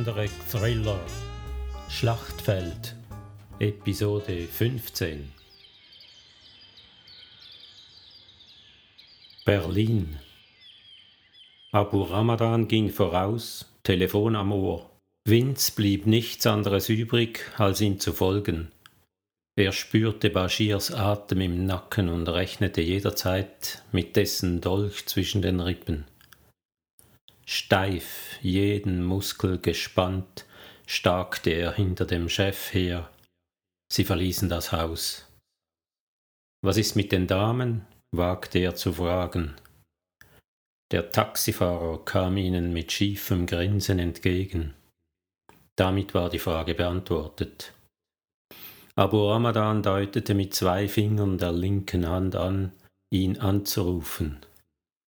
Der andere Thriller Schlachtfeld Episode 15 Berlin Abu Ramadan ging voraus, Telefon am Ohr. Vince blieb nichts anderes übrig, als ihm zu folgen. Er spürte Bashirs Atem im Nacken und rechnete jederzeit mit dessen Dolch zwischen den Rippen. Steif, jeden Muskel gespannt, starkte er hinter dem Chef her. Sie verließen das Haus. Was ist mit den Damen? wagte er zu fragen. Der Taxifahrer kam ihnen mit schiefem Grinsen entgegen. Damit war die Frage beantwortet. Abu Ramadan deutete mit zwei Fingern der linken Hand an, ihn anzurufen.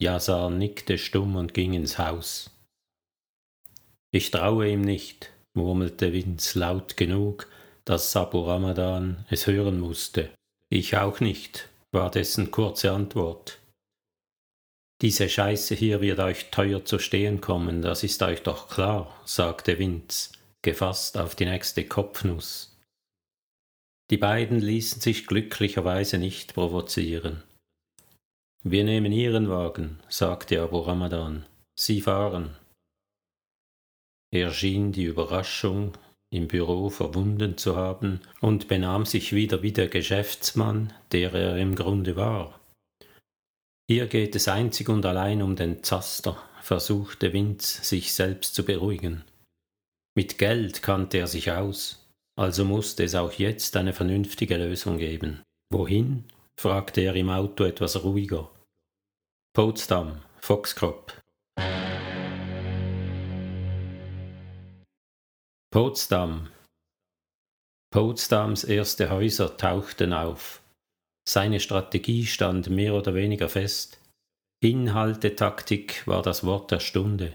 Yazar nickte stumm und ging ins Haus. Ich traue ihm nicht, murmelte Vince laut genug, dass Sabu Ramadan es hören musste. Ich auch nicht, war dessen kurze Antwort. Diese Scheiße hier wird euch teuer zu stehen kommen, das ist euch doch klar, sagte Vince, gefasst auf die nächste Kopfnuss. Die beiden ließen sich glücklicherweise nicht provozieren. Wir nehmen Ihren Wagen, sagte Abu Ramadan. Sie fahren. Er schien die Überraschung im Büro verwunden zu haben und benahm sich wieder wie der Geschäftsmann, der er im Grunde war. Hier geht es einzig und allein um den Zaster, versuchte Vince sich selbst zu beruhigen. Mit Geld kannte er sich aus, also musste es auch jetzt eine vernünftige Lösung geben. Wohin? Fragte er im Auto etwas ruhiger. Potsdam, Foxcrop. Potsdam. Potsdams erste Häuser tauchten auf. Seine Strategie stand mehr oder weniger fest. Inhaltetaktik war das Wort der Stunde.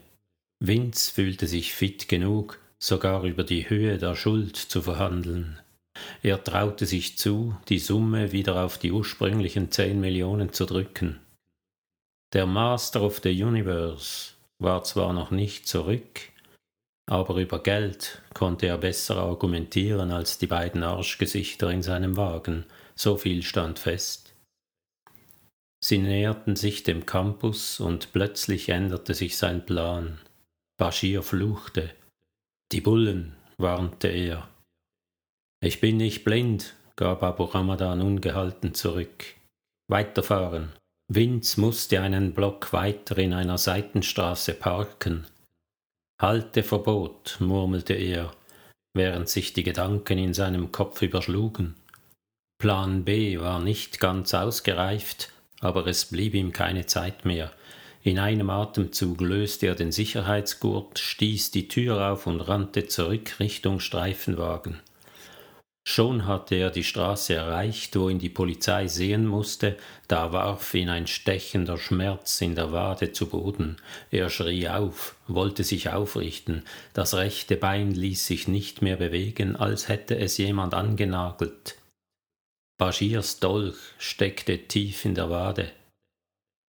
Vince fühlte sich fit genug, sogar über die Höhe der Schuld zu verhandeln. Er traute sich zu, die Summe wieder auf die ursprünglichen zehn Millionen zu drücken. Der Master of the Universe war zwar noch nicht zurück, aber über Geld konnte er besser argumentieren als die beiden Arschgesichter in seinem Wagen, so viel stand fest. Sie näherten sich dem Campus und plötzlich änderte sich sein Plan. Bashir fluchte. Die Bullen, warnte er. Ich bin nicht blind, gab Abu Ramadan ungehalten zurück. Weiterfahren. Vince musste einen Block weiter in einer Seitenstraße parken. Halteverbot, murmelte er, während sich die Gedanken in seinem Kopf überschlugen. Plan B war nicht ganz ausgereift, aber es blieb ihm keine Zeit mehr. In einem Atemzug löste er den Sicherheitsgurt, stieß die Tür auf und rannte zurück Richtung Streifenwagen. Schon hatte er die Straße erreicht, wo ihn die Polizei sehen musste, da warf ihn ein stechender Schmerz in der Wade zu Boden. Er schrie auf, wollte sich aufrichten, das rechte Bein ließ sich nicht mehr bewegen, als hätte es jemand angenagelt. Baschirs Dolch steckte tief in der Wade.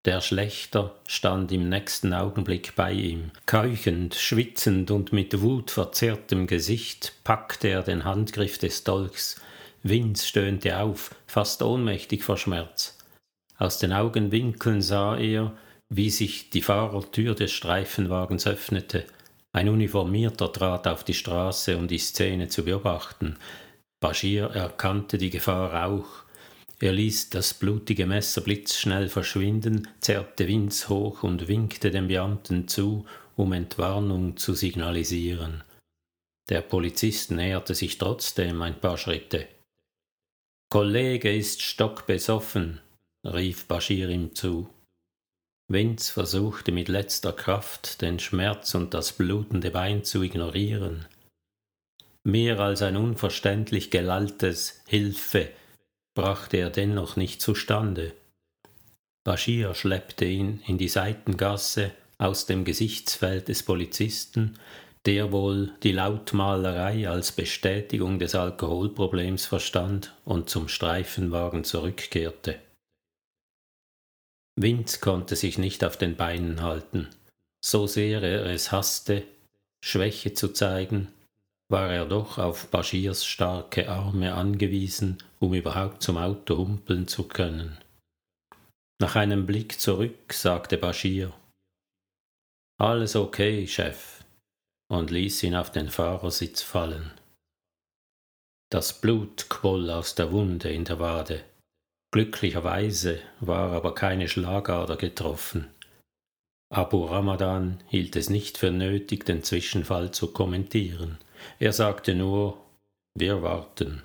Der Schlechter stand im nächsten Augenblick bei ihm. Keuchend, schwitzend und mit wutverzerrtem Gesicht packte er den Handgriff des Dolchs. Vince stöhnte auf, fast ohnmächtig vor Schmerz. Aus den Augenwinkeln sah er, wie sich die Fahrertür des Streifenwagens öffnete. Ein Uniformierter trat auf die Straße, um die Szene zu beobachten. Bashir erkannte die Gefahr auch. Er ließ das blutige Messer blitzschnell verschwinden, zerrte Vince hoch und winkte dem Beamten zu, um Entwarnung zu signalisieren. Der Polizist näherte sich trotzdem ein paar Schritte. Kollege ist stockbesoffen, rief Bashir ihm zu. Vince versuchte mit letzter Kraft, den Schmerz und das blutende Bein zu ignorieren. Mehr als ein unverständlich gelalltes Hilfe brachte er dennoch nicht zustande. Bashir schleppte ihn in die Seitengasse aus dem Gesichtsfeld des Polizisten, der wohl die Lautmalerei als Bestätigung des Alkoholproblems verstand und zum Streifenwagen zurückkehrte. Vince konnte sich nicht auf den Beinen halten. So sehr er es hasste, Schwäche zu zeigen, war er doch auf Baschirs starke Arme angewiesen, um überhaupt zum Auto humpeln zu können. Nach einem Blick zurück sagte Bashir Alles okay, Chef, und ließ ihn auf den Fahrersitz fallen. Das Blut quoll aus der Wunde in der Wade. Glücklicherweise war aber keine Schlagader getroffen. Abu Ramadan hielt es nicht für nötig, den Zwischenfall zu kommentieren. Er sagte nur, wir warten.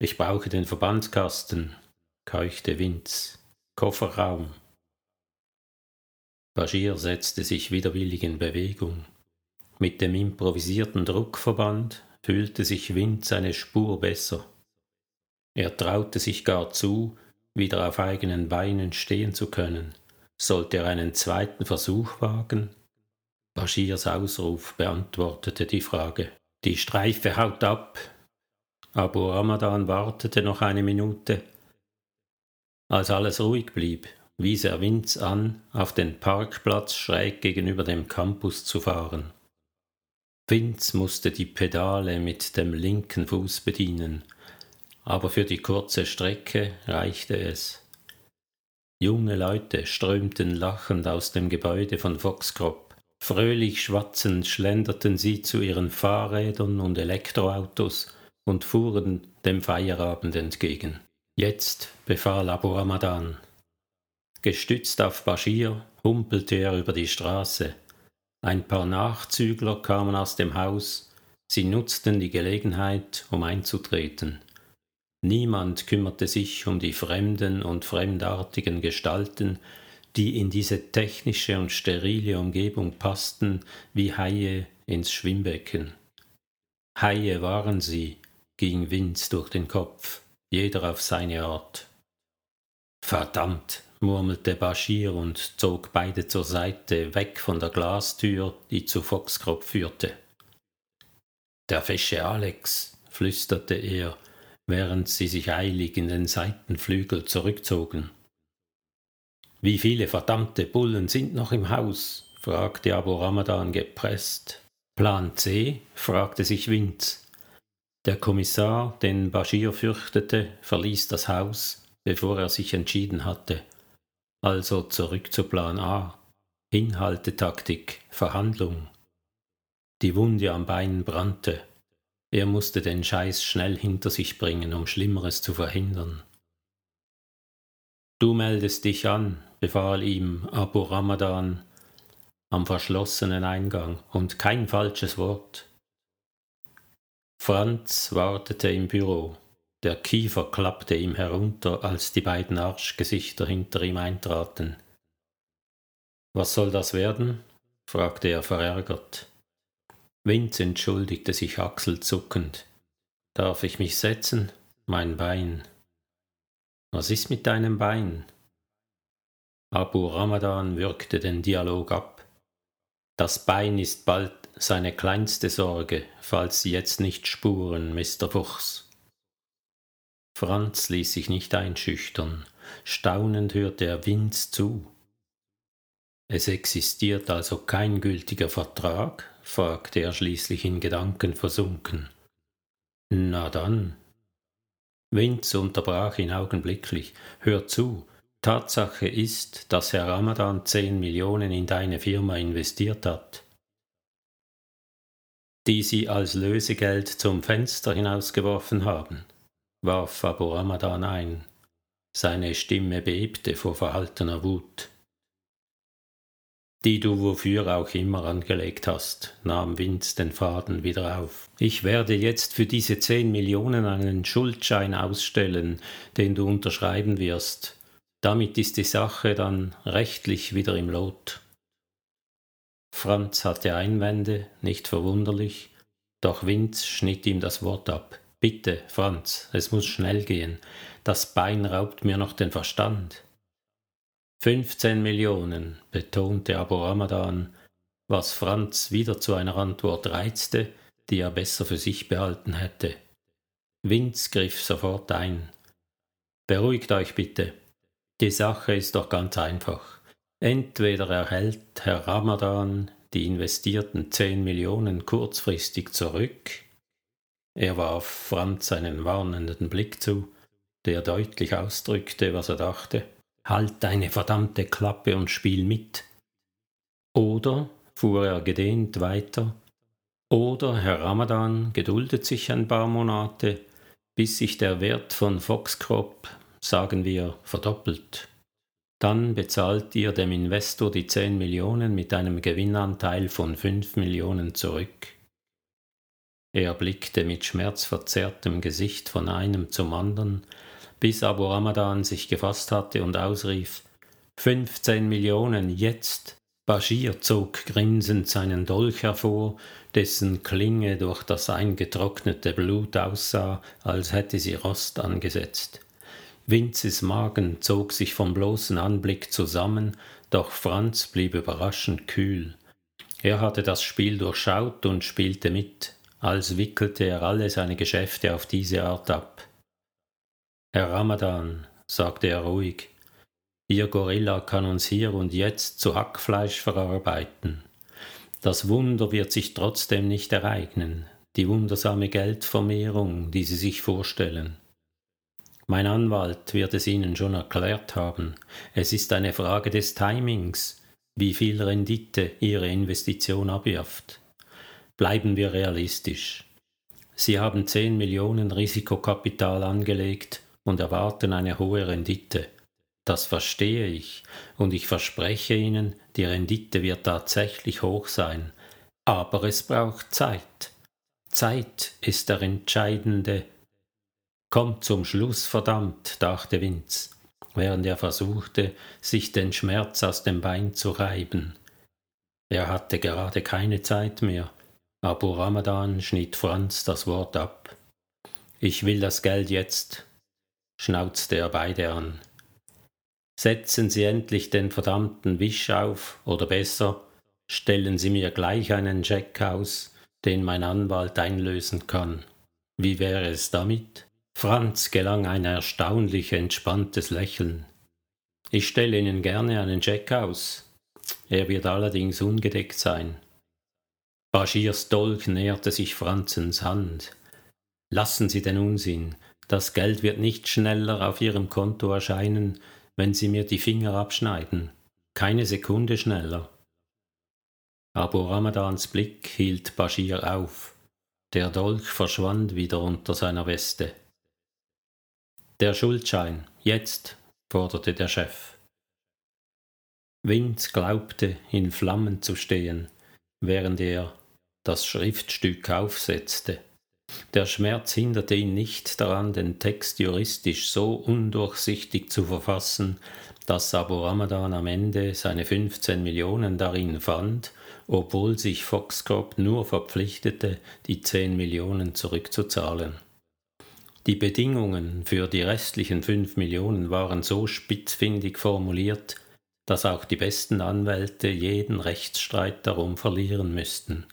Ich brauche den Verbandskasten, keuchte Vince. Kofferraum. Bashir setzte sich widerwillig in Bewegung. Mit dem improvisierten Druckverband fühlte sich Vince eine Spur besser. Er traute sich gar zu, wieder auf eigenen Beinen stehen zu können. Sollte er einen zweiten Versuch wagen? Bashirs Ausruf beantwortete die Frage. Die Streife haut ab. Abu Ramadan wartete noch eine Minute. Als alles ruhig blieb, wies er Vince an, auf den Parkplatz schräg gegenüber dem Campus zu fahren. Vince musste die Pedale mit dem linken Fuß bedienen, aber für die kurze Strecke reichte es. Junge Leute strömten lachend aus dem Gebäude von Foxcrop. Fröhlich schwatzend schlenderten sie zu ihren Fahrrädern und Elektroautos und fuhren dem Feierabend entgegen. Jetzt befahl Abu Ramadan. Gestützt auf Bashir humpelte er über die Straße. Ein paar Nachzügler kamen aus dem Haus, sie nutzten die Gelegenheit, um einzutreten. Niemand kümmerte sich um die fremden und fremdartigen Gestalten, die in diese technische und sterile Umgebung passten wie Haie ins Schwimmbecken. Haie waren sie, ging Vince durch den Kopf, jeder auf seine Art. Verdammt, murmelte Bashir und zog beide zur Seite weg von der Glastür, die zu Foxcrop führte. Der fesche Alex, flüsterte er während sie sich eilig in den Seitenflügel zurückzogen. Wie viele verdammte Bullen sind noch im Haus? fragte Abu Ramadan gepresst. Plan C? fragte sich Vince. Der Kommissar, den Bashir fürchtete, verließ das Haus, bevor er sich entschieden hatte. Also zurück zu Plan A. Hinhaltetaktik, Verhandlung. Die Wunde am Bein brannte. Er musste den Scheiß schnell hinter sich bringen, um Schlimmeres zu verhindern. Du meldest dich an, befahl ihm Abu Ramadan am verschlossenen Eingang, und kein falsches Wort. Franz wartete im Büro. Der Kiefer klappte ihm herunter, als die beiden Arschgesichter hinter ihm eintraten. Was soll das werden? fragte er verärgert. Vince entschuldigte sich achselzuckend. Darf ich mich setzen? Mein Bein. Was ist mit deinem Bein? Abu Ramadan würgte den Dialog ab. Das Bein ist bald seine kleinste Sorge, falls Sie jetzt nicht spuren, Mr. Fuchs. Franz ließ sich nicht einschüchtern. Staunend hörte er Vince zu. Es existiert also kein gültiger Vertrag? fragte er schließlich in Gedanken versunken. Na dann. Vince unterbrach ihn augenblicklich. Hör zu. Tatsache ist, dass Herr Ramadan zehn Millionen in deine Firma investiert hat, die sie als Lösegeld zum Fenster hinausgeworfen haben, warf Abu Ramadan ein. Seine Stimme bebte vor verhaltener Wut die du wofür auch immer angelegt hast, nahm Vince den Faden wieder auf. Ich werde jetzt für diese zehn Millionen einen Schuldschein ausstellen, den du unterschreiben wirst. Damit ist die Sache dann rechtlich wieder im Lot. Franz hatte Einwände, nicht verwunderlich, doch Vince schnitt ihm das Wort ab. Bitte, Franz, es muss schnell gehen. Das Bein raubt mir noch den Verstand. 15 Millionen, betonte Abu Ramadan, was Franz wieder zu einer Antwort reizte, die er besser für sich behalten hätte. Vince griff sofort ein. Beruhigt euch bitte. Die Sache ist doch ganz einfach. Entweder erhält Herr Ramadan die investierten zehn Millionen kurzfristig zurück? Er warf Franz einen warnenden Blick zu, der deutlich ausdrückte, was er dachte. Halt deine verdammte Klappe und spiel mit. Oder, fuhr er gedehnt weiter, oder Herr Ramadan geduldet sich ein paar Monate, bis sich der Wert von Foxcrop, sagen wir, verdoppelt. Dann bezahlt ihr dem Investor die 10 Millionen mit einem Gewinnanteil von 5 Millionen zurück. Er blickte mit schmerzverzerrtem Gesicht von einem zum anderen, bis Abu Ramadan sich gefasst hatte und ausrief: 15 Millionen jetzt! Bashir zog grinsend seinen Dolch hervor, dessen Klinge durch das eingetrocknete Blut aussah, als hätte sie Rost angesetzt. Vinzes Magen zog sich vom bloßen Anblick zusammen, doch Franz blieb überraschend kühl. Er hatte das Spiel durchschaut und spielte mit, als wickelte er alle seine Geschäfte auf diese Art ab. Herr Ramadan, sagte er ruhig, Ihr Gorilla kann uns hier und jetzt zu Hackfleisch verarbeiten. Das Wunder wird sich trotzdem nicht ereignen, die wundersame Geldvermehrung, die Sie sich vorstellen. Mein Anwalt wird es Ihnen schon erklärt haben. Es ist eine Frage des Timings, wie viel Rendite Ihre Investition abwirft. Bleiben wir realistisch. Sie haben 10 Millionen Risikokapital angelegt und erwarten eine hohe Rendite. Das verstehe ich, und ich verspreche Ihnen, die Rendite wird tatsächlich hoch sein, aber es braucht Zeit. Zeit ist der entscheidende. Kommt zum Schluss, verdammt, dachte Vince, während er versuchte, sich den Schmerz aus dem Bein zu reiben. Er hatte gerade keine Zeit mehr. Abu Ramadan schnitt Franz das Wort ab. Ich will das Geld jetzt, schnauzte er beide an. Setzen Sie endlich den verdammten Wisch auf, oder besser, stellen Sie mir gleich einen Scheck aus, den mein Anwalt einlösen kann. Wie wäre es damit? Franz gelang ein erstaunlich entspanntes Lächeln. Ich stelle Ihnen gerne einen Scheck aus. Er wird allerdings ungedeckt sein. Baschirs Dolch näherte sich Franzens Hand. Lassen Sie den Unsinn. Das Geld wird nicht schneller auf Ihrem Konto erscheinen, wenn Sie mir die Finger abschneiden, keine Sekunde schneller. Abu Ramadans Blick hielt Bashir auf. Der Dolch verschwand wieder unter seiner Weste. Der Schuldschein, jetzt, forderte der Chef. Vince glaubte, in Flammen zu stehen, während er das Schriftstück aufsetzte. Der Schmerz hinderte ihn nicht daran, den Text juristisch so undurchsichtig zu verfassen, dass Abu Ramadan am Ende seine 15 Millionen darin fand, obwohl sich Foxcrop nur verpflichtete, die 10 Millionen zurückzuzahlen. Die Bedingungen für die restlichen 5 Millionen waren so spitzfindig formuliert, dass auch die besten Anwälte jeden Rechtsstreit darum verlieren müssten.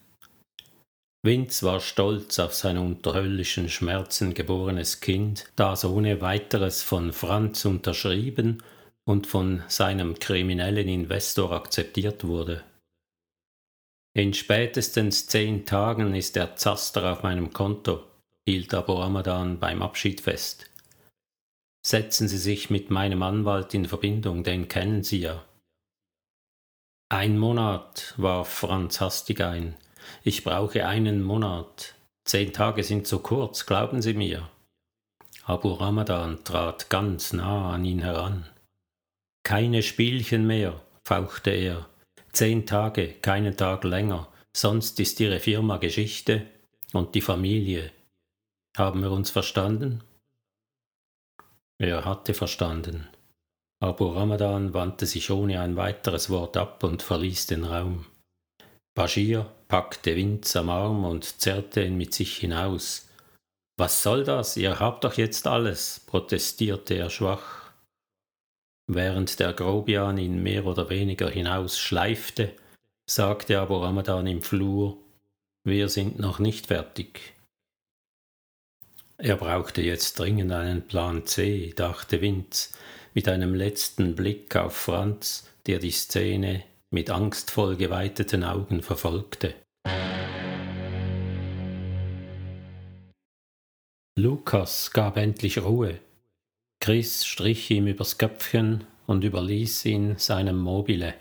Vince war stolz auf sein unter höllischen Schmerzen geborenes Kind, das ohne weiteres von Franz unterschrieben und von seinem kriminellen Investor akzeptiert wurde. In spätestens zehn Tagen ist der Zaster auf meinem Konto, hielt Abu Ramadan beim Abschied fest. Setzen Sie sich mit meinem Anwalt in Verbindung, den kennen Sie ja. Ein Monat, warf Franz hastig ein, ich brauche einen Monat. Zehn Tage sind zu kurz, glauben Sie mir. Abu Ramadan trat ganz nah an ihn heran. Keine Spielchen mehr, fauchte er. Zehn Tage, keinen Tag länger, sonst ist Ihre Firma Geschichte und die Familie. Haben wir uns verstanden? Er hatte verstanden. Abu Ramadan wandte sich ohne ein weiteres Wort ab und verließ den Raum. Bashir packte Vince am Arm und zerrte ihn mit sich hinaus. Was soll das? Ihr habt doch jetzt alles, protestierte er schwach. Während der Grobian ihn mehr oder weniger hinausschleifte, sagte aber Ramadan im Flur, wir sind noch nicht fertig. Er brauchte jetzt dringend einen Plan C, dachte Vince, mit einem letzten Blick auf Franz, der die Szene mit angstvoll geweiteten Augen verfolgte. Lukas gab endlich Ruhe. Chris strich ihm übers Köpfchen und überließ ihn seinem Mobile.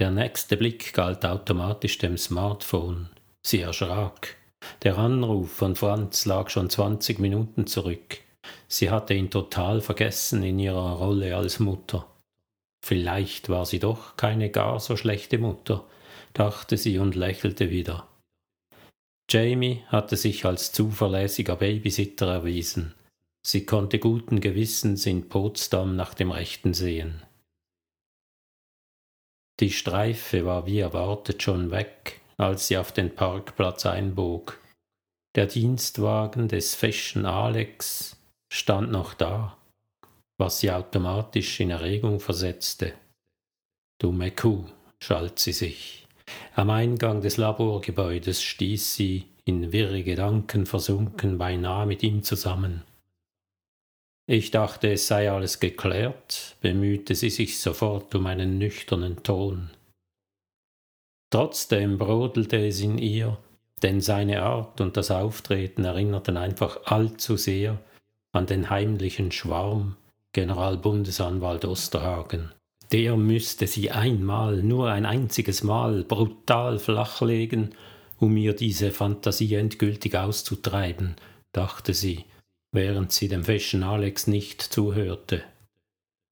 Der nächste Blick galt automatisch dem Smartphone. Sie erschrak. Der Anruf von Franz lag schon zwanzig Minuten zurück. Sie hatte ihn total vergessen in ihrer Rolle als Mutter. Vielleicht war sie doch keine gar so schlechte Mutter, dachte sie und lächelte wieder. Jamie hatte sich als zuverlässiger Babysitter erwiesen. Sie konnte guten Gewissens in Potsdam nach dem Rechten sehen. Die Streife war wie erwartet schon weg, als sie auf den Parkplatz einbog. Der Dienstwagen des Fashion Alex stand noch da, was sie automatisch in Erregung versetzte. Dumme Kuh, schalt sie sich. Am Eingang des Laborgebäudes stieß sie, in wirre Gedanken versunken, beinahe mit ihm zusammen. Ich dachte, es sei alles geklärt, bemühte sie sich sofort um einen nüchternen Ton. Trotzdem brodelte es in ihr, denn seine Art und das Auftreten erinnerten einfach allzu sehr an den heimlichen Schwarm Generalbundesanwalt Osterhagen. Der müsste sie einmal, nur ein einziges Mal, brutal flachlegen, um ihr diese Fantasie endgültig auszutreiben, dachte sie, während sie dem feschen Alex nicht zuhörte.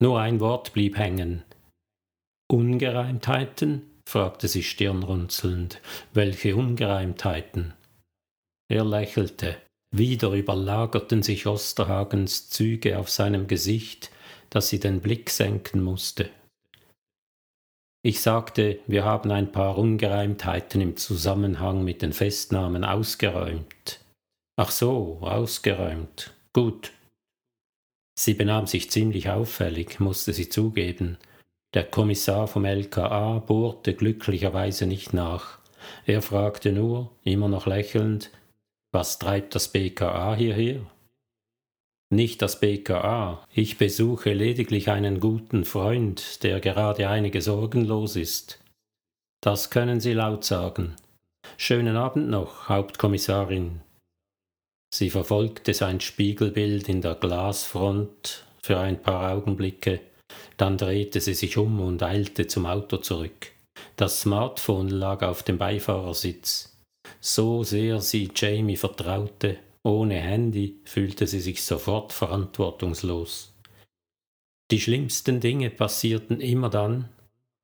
Nur ein Wort blieb hängen. Ungereimtheiten? Fragte sie stirnrunzelnd. Welche Ungereimtheiten? Er lächelte. Wieder überlagerten sich Osterhagens Züge auf seinem Gesicht, dass sie den Blick senken musste. Ich sagte, wir haben ein paar Ungereimtheiten im Zusammenhang mit den Festnahmen ausgeräumt. Ach so, ausgeräumt. Gut. Sie benahm sich ziemlich auffällig, musste sie zugeben. Der Kommissar vom LKA bohrte glücklicherweise nicht nach. Er fragte nur, immer noch lächelnd, was treibt das BKA hierher? Nicht das BKA, ich besuche lediglich einen guten Freund, der gerade einige Sorgen los ist. Das können Sie laut sagen. Schönen Abend noch, Hauptkommissarin. Sie verfolgte sein Spiegelbild in der Glasfront für ein paar Augenblicke, dann drehte sie sich um und eilte zum Auto zurück. Das Smartphone lag auf dem Beifahrersitz. So sehr sie Jamie vertraute, ohne Handy fühlte sie sich sofort verantwortungslos. Die schlimmsten Dinge passierten immer dann,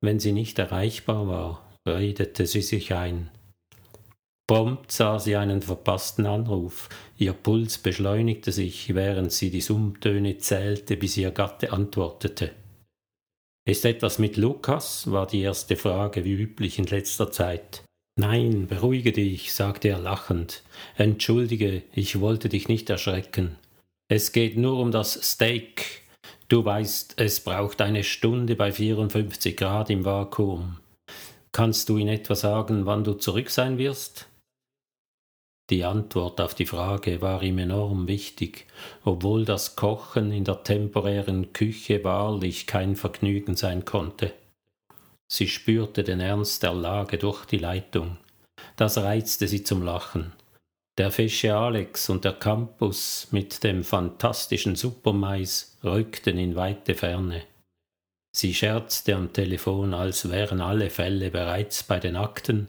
wenn sie nicht erreichbar war, redete sie sich ein. Prompt sah sie einen verpassten Anruf. Ihr Puls beschleunigte sich, während sie die Summtöne zählte, bis ihr Gatte antwortete. Ist etwas mit Lukas? war die erste Frage, wie üblich in letzter Zeit. Nein, beruhige dich, sagte er lachend. Entschuldige, ich wollte dich nicht erschrecken. Es geht nur um das Steak. Du weißt, es braucht eine Stunde bei 54 Grad im Vakuum. Kannst du in etwa sagen, wann du zurück sein wirst? Die Antwort auf die Frage war ihm enorm wichtig, obwohl das Kochen in der temporären Küche wahrlich kein Vergnügen sein konnte. Sie spürte den Ernst der Lage durch die Leitung. Das reizte sie zum Lachen. Der Fische Alex und der Campus mit dem fantastischen Supermais rückten in weite Ferne. Sie scherzte am Telefon, als wären alle Fälle bereits bei den Akten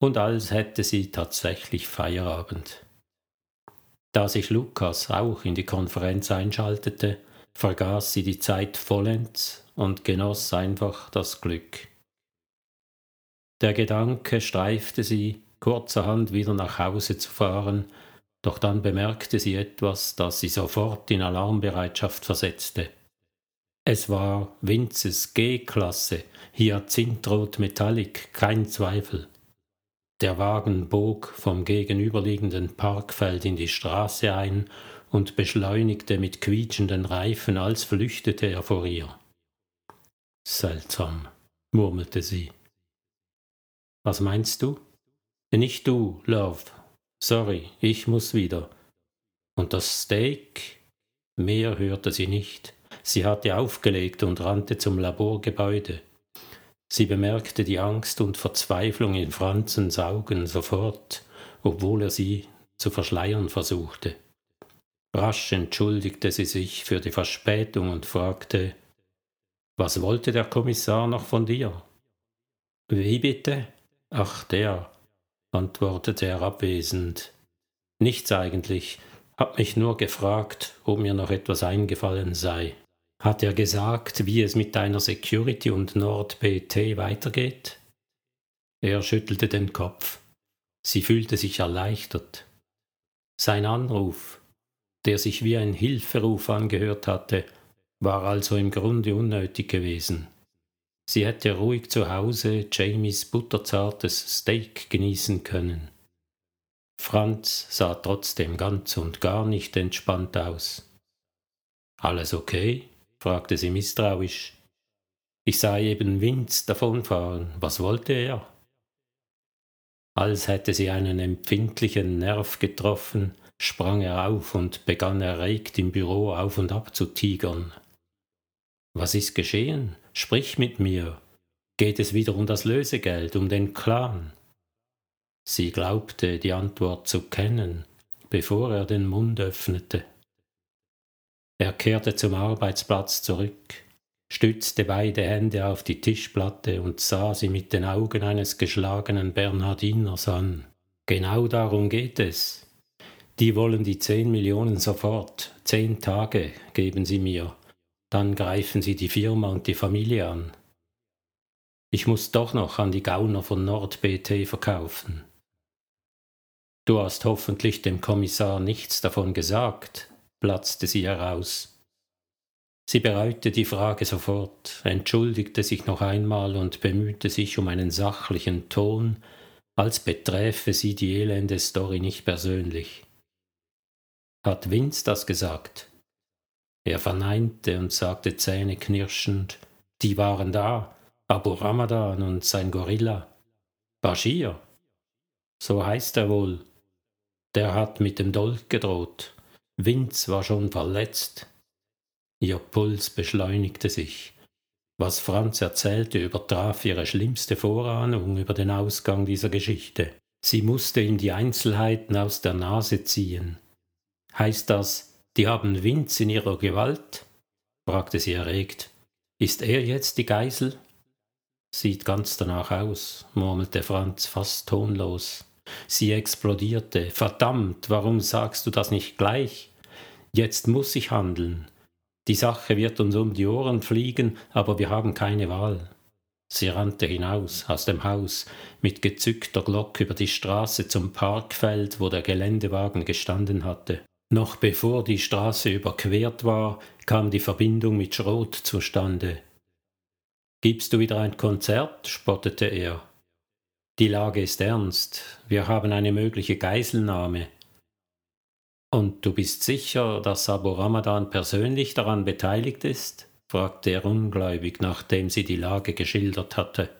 und als hätte sie tatsächlich Feierabend. Da sich Lukas auch in die Konferenz einschaltete, vergaß sie die Zeit vollends und genoss einfach das Glück. Der Gedanke streifte sie, kurzerhand wieder nach Hause zu fahren, doch dann bemerkte sie etwas, das sie sofort in Alarmbereitschaft versetzte. Es war Vinces G-Klasse, Hyazinthrot Metallic, kein Zweifel. Der Wagen bog vom gegenüberliegenden Parkfeld in die Straße ein und beschleunigte mit quietschenden Reifen, als flüchtete er vor ihr. Seltsam, murmelte sie. Was meinst du? Nicht du, Love. Sorry, ich muss wieder. Und das Steak? Mehr hörte sie nicht. Sie hatte aufgelegt und rannte zum Laborgebäude. Sie bemerkte die Angst und Verzweiflung in Franzens Augen sofort, obwohl er sie zu verschleiern versuchte. Rasch entschuldigte sie sich für die Verspätung und fragte Was wollte der Kommissar noch von dir? Wie bitte? Ach, der, antwortete er abwesend. Nichts eigentlich, hab mich nur gefragt, ob mir noch etwas eingefallen sei. Hat er gesagt, wie es mit deiner Security und NordPT weitergeht? Er schüttelte den Kopf. Sie fühlte sich erleichtert. Sein Anruf, der sich wie ein Hilferuf angehört hatte, war also im Grunde unnötig gewesen. Sie hätte ruhig zu Hause Jamies butterzartes Steak genießen können. Franz sah trotzdem ganz und gar nicht entspannt aus. Alles okay? Fragte sie misstrauisch. Ich sah eben Vince davonfahren. Was wollte er? Als hätte sie einen empfindlichen Nerv getroffen, sprang er auf und begann erregt im Büro auf und ab zu tigern. Was ist geschehen? Sprich mit mir. Geht es wieder um das Lösegeld, um den Clan? Sie glaubte die Antwort zu kennen, bevor er den Mund öffnete. Er kehrte zum Arbeitsplatz zurück, stützte beide Hände auf die Tischplatte und sah sie mit den Augen eines geschlagenen Bernhardiners an. Genau darum geht es. Die wollen die zehn Millionen sofort, zehn Tage geben sie mir, dann greifen sie die Firma und die Familie an. Ich muss doch noch an die Gauner von NordBT verkaufen. Du hast hoffentlich dem Kommissar nichts davon gesagt, platzte sie heraus. Sie bereute die Frage sofort, entschuldigte sich noch einmal und bemühte sich um einen sachlichen Ton, als beträfe sie die elende Story nicht persönlich. Hat Vince das gesagt? Er verneinte und sagte zähneknirschend, die waren da, Abu Ramadan und sein Gorilla. Bashir? So heißt er wohl. Der hat mit dem Dolch gedroht. Vince war schon verletzt. Ihr Puls beschleunigte sich. Was Franz erzählte, übertraf ihre schlimmste Vorahnung über den Ausgang dieser Geschichte. Sie musste ihm die Einzelheiten aus der Nase ziehen. Heißt das, die haben Vince in ihrer Gewalt? fragte sie erregt. Ist er jetzt die Geisel? Sieht ganz danach aus, murmelte Franz fast tonlos. Sie explodierte. Verdammt, warum sagst du das nicht gleich? Jetzt muss ich handeln. Die Sache wird uns um die Ohren fliegen, aber wir haben keine Wahl. Sie rannte hinaus aus dem Haus mit gezückter Glock über die Straße zum Parkfeld, wo der Geländewagen gestanden hatte. Noch bevor die Straße überquert war, kam die Verbindung mit Schrot zustande. Gibst du wieder ein Konzert? spottete er. Die Lage ist ernst. Wir haben eine mögliche Geiselnahme. Und du bist sicher, dass Abu Ramadan persönlich daran beteiligt ist? fragte er ungläubig, nachdem sie die Lage geschildert hatte.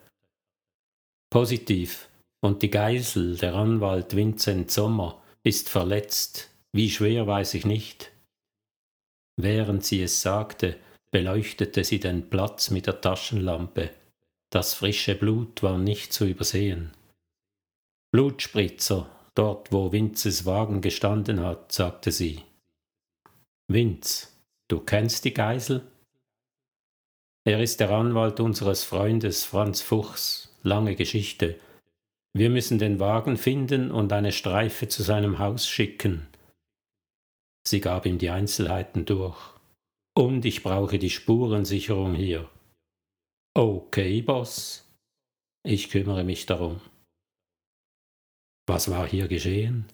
Positiv. Und die Geisel, der Anwalt Vincent Sommer, ist verletzt. Wie schwer weiß ich nicht. Während sie es sagte, beleuchtete sie den Platz mit der Taschenlampe. Das frische Blut war nicht zu übersehen. Blutspritzer, dort wo Vinces Wagen gestanden hat, sagte sie. Vince, du kennst die Geisel? Er ist der Anwalt unseres Freundes Franz Fuchs, lange Geschichte. Wir müssen den Wagen finden und eine Streife zu seinem Haus schicken. Sie gab ihm die Einzelheiten durch. Und ich brauche die Spurensicherung hier. Okay, Boss. Ich kümmere mich darum. Was war hier geschehen?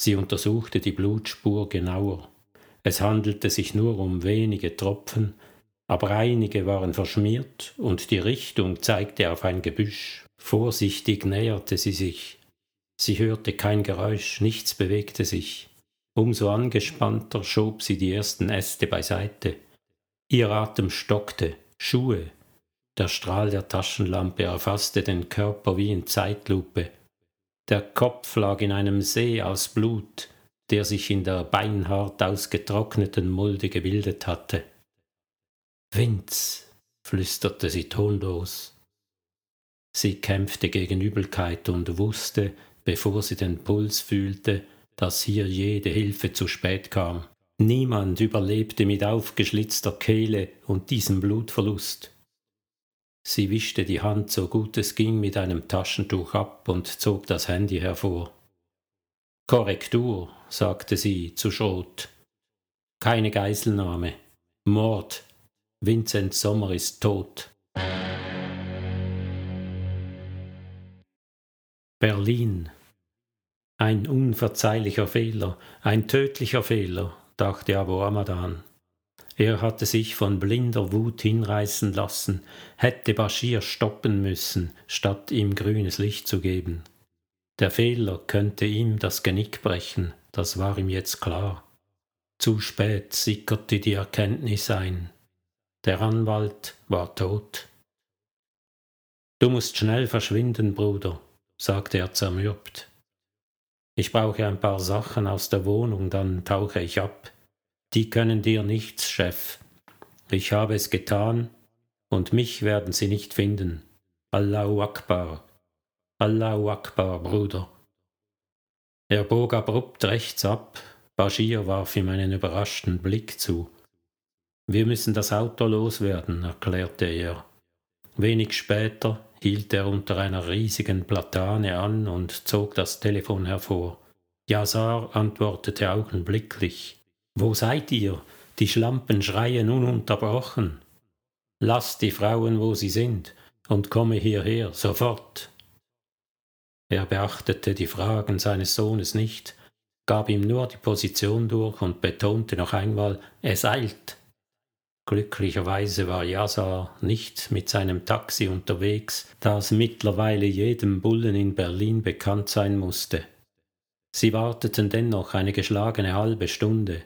Sie untersuchte die Blutspur genauer. Es handelte sich nur um wenige Tropfen, aber einige waren verschmiert und die Richtung zeigte auf ein Gebüsch. Vorsichtig näherte sie sich. Sie hörte kein Geräusch, nichts bewegte sich. Umso angespannter schob sie die ersten Äste beiseite. Ihr Atem stockte, Schuhe, der Strahl der Taschenlampe erfasste den Körper wie in Zeitlupe. Der Kopf lag in einem See aus Blut, der sich in der beinhart ausgetrockneten Mulde gebildet hatte. Vince, flüsterte sie tonlos. Sie kämpfte gegen Übelkeit und wusste, bevor sie den Puls fühlte, dass hier jede Hilfe zu spät kam. Niemand überlebte mit aufgeschlitzter Kehle und diesem Blutverlust. Sie wischte die Hand so gut es ging mit einem Taschentuch ab und zog das Handy hervor. Korrektur, sagte sie zu Schrot. Keine Geiselnahme. Mord. Vincent Sommer ist tot. Berlin. Ein unverzeihlicher Fehler, ein tödlicher Fehler, dachte Abu Ramadan. Er hatte sich von blinder Wut hinreißen lassen, hätte Bashir stoppen müssen, statt ihm grünes Licht zu geben. Der Fehler könnte ihm das Genick brechen, das war ihm jetzt klar. Zu spät sickerte die Erkenntnis ein. Der Anwalt war tot. Du musst schnell verschwinden, Bruder, sagte er zermürbt. Ich brauche ein paar Sachen aus der Wohnung, dann tauche ich ab. Die können dir nichts, Chef. Ich habe es getan, und mich werden sie nicht finden. Allahu Akbar. Allahu Akbar, Bruder. Er bog abrupt rechts ab, Bashir warf ihm einen überraschten Blick zu. Wir müssen das Auto loswerden, erklärte er. Wenig später hielt er unter einer riesigen Platane an und zog das Telefon hervor. Yazar antwortete augenblicklich. Wo seid ihr? Die Schlampen schreien ununterbrochen. Lasst die Frauen, wo sie sind, und komme hierher, sofort. Er beachtete die Fragen seines Sohnes nicht, gab ihm nur die Position durch und betonte noch einmal, es eilt. Glücklicherweise war Yazar nicht mit seinem Taxi unterwegs, das mittlerweile jedem Bullen in Berlin bekannt sein musste. Sie warteten dennoch eine geschlagene halbe Stunde.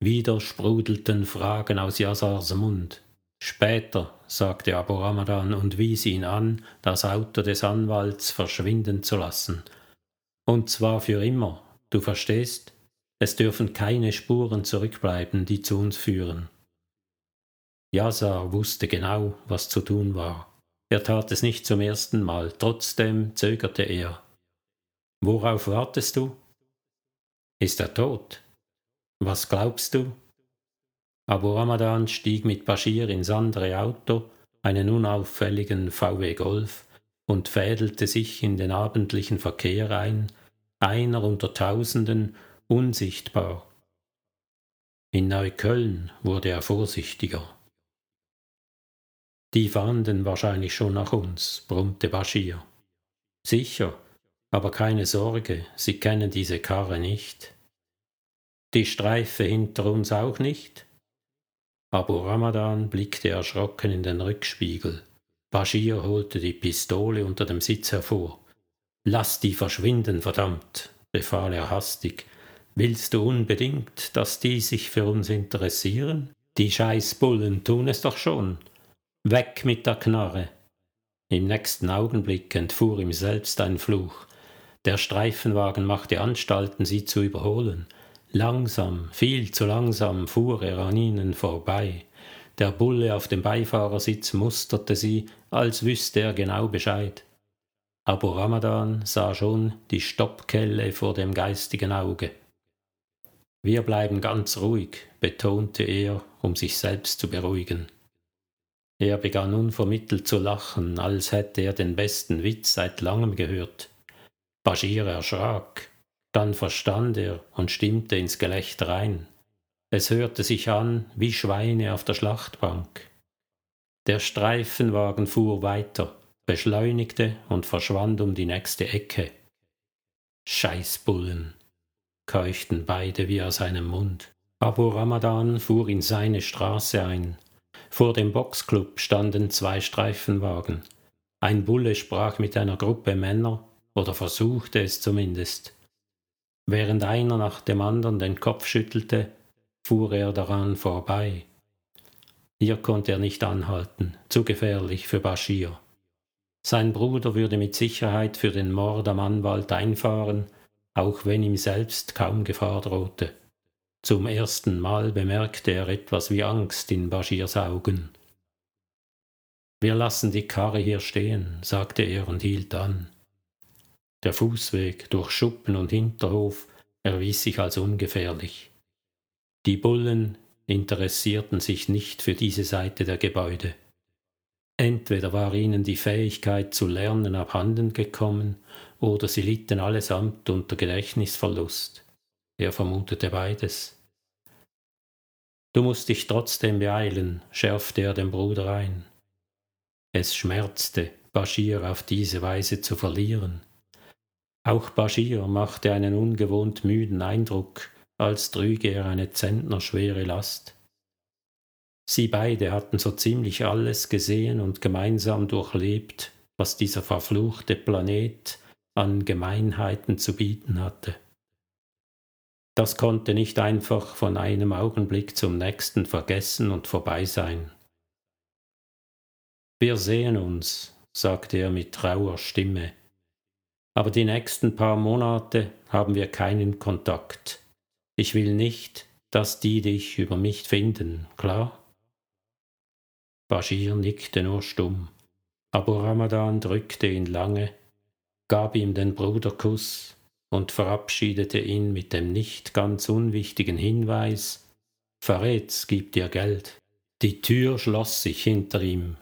Wieder sprudelten Fragen aus Yazars Mund. Später, sagte Abu Ramadan und wies ihn an, das Auto des Anwalts verschwinden zu lassen. Und zwar für immer, du verstehst? Es dürfen keine Spuren zurückbleiben, die zu uns führen. Yazar wusste genau, was zu tun war. Er tat es nicht zum ersten Mal, trotzdem zögerte er. Worauf wartest du? Ist er tot? Was glaubst du? Abu Ramadan stieg mit Bashir ins andere Auto, einen unauffälligen VW Golf, und fädelte sich in den abendlichen Verkehr ein, einer unter Tausenden, unsichtbar. In Neukölln wurde er vorsichtiger. Die fahnden wahrscheinlich schon nach uns, brummte Bashir. Sicher, aber keine Sorge, sie kennen diese Karre nicht. Die Streife hinter uns auch nicht? Abu Ramadan blickte erschrocken in den Rückspiegel. Bashir holte die Pistole unter dem Sitz hervor. Lass die verschwinden, verdammt, befahl er hastig. Willst du unbedingt, dass die sich für uns interessieren? Die Scheißbullen tun es doch schon. Weg mit der Knarre! Im nächsten Augenblick entfuhr ihm selbst ein Fluch. Der Streifenwagen machte Anstalten, sie zu überholen. Langsam, viel zu langsam fuhr er an ihnen vorbei. Der Bulle auf dem Beifahrersitz musterte sie, als wüsste er genau Bescheid. Abu Ramadan sah schon die Stoppkelle vor dem geistigen Auge. Wir bleiben ganz ruhig, betonte er, um sich selbst zu beruhigen. Er begann unvermittelt zu lachen, als hätte er den besten Witz seit langem gehört. Bashir erschrak, dann verstand er und stimmte ins Gelächter ein. Es hörte sich an wie Schweine auf der Schlachtbank. Der Streifenwagen fuhr weiter, beschleunigte und verschwand um die nächste Ecke. Scheißbullen, keuchten beide wie aus seinem Mund. Abu Ramadan fuhr in seine Straße ein, vor dem Boxclub standen zwei Streifenwagen. Ein Bulle sprach mit einer Gruppe Männer oder versuchte es zumindest. Während einer nach dem anderen den Kopf schüttelte, fuhr er daran vorbei. Hier konnte er nicht anhalten, zu gefährlich für Bashir. Sein Bruder würde mit Sicherheit für den Mord am Anwalt einfahren, auch wenn ihm selbst kaum Gefahr drohte. Zum ersten Mal bemerkte er etwas wie Angst in Baschirs Augen. Wir lassen die Karre hier stehen, sagte er und hielt an. Der Fußweg durch Schuppen und Hinterhof erwies sich als ungefährlich. Die Bullen interessierten sich nicht für diese Seite der Gebäude. Entweder war ihnen die Fähigkeit zu lernen abhanden gekommen, oder sie litten allesamt unter Gedächtnisverlust. Er vermutete beides. Du musst dich trotzdem beeilen, schärfte er dem Bruder ein. Es schmerzte, Bashir auf diese Weise zu verlieren. Auch Bashir machte einen ungewohnt müden Eindruck, als trüge er eine zentnerschwere Last. Sie beide hatten so ziemlich alles gesehen und gemeinsam durchlebt, was dieser verfluchte Planet an Gemeinheiten zu bieten hatte. Das konnte nicht einfach von einem Augenblick zum nächsten vergessen und vorbei sein. Wir sehen uns, sagte er mit trauer Stimme, aber die nächsten paar Monate haben wir keinen Kontakt. Ich will nicht, dass die dich über mich finden, klar? Bashir nickte nur stumm. Abu Ramadan drückte ihn lange, gab ihm den Bruderkuss und verabschiedete ihn mit dem nicht ganz unwichtigen Hinweis Faretz gibt dir Geld. Die Tür schloss sich hinter ihm.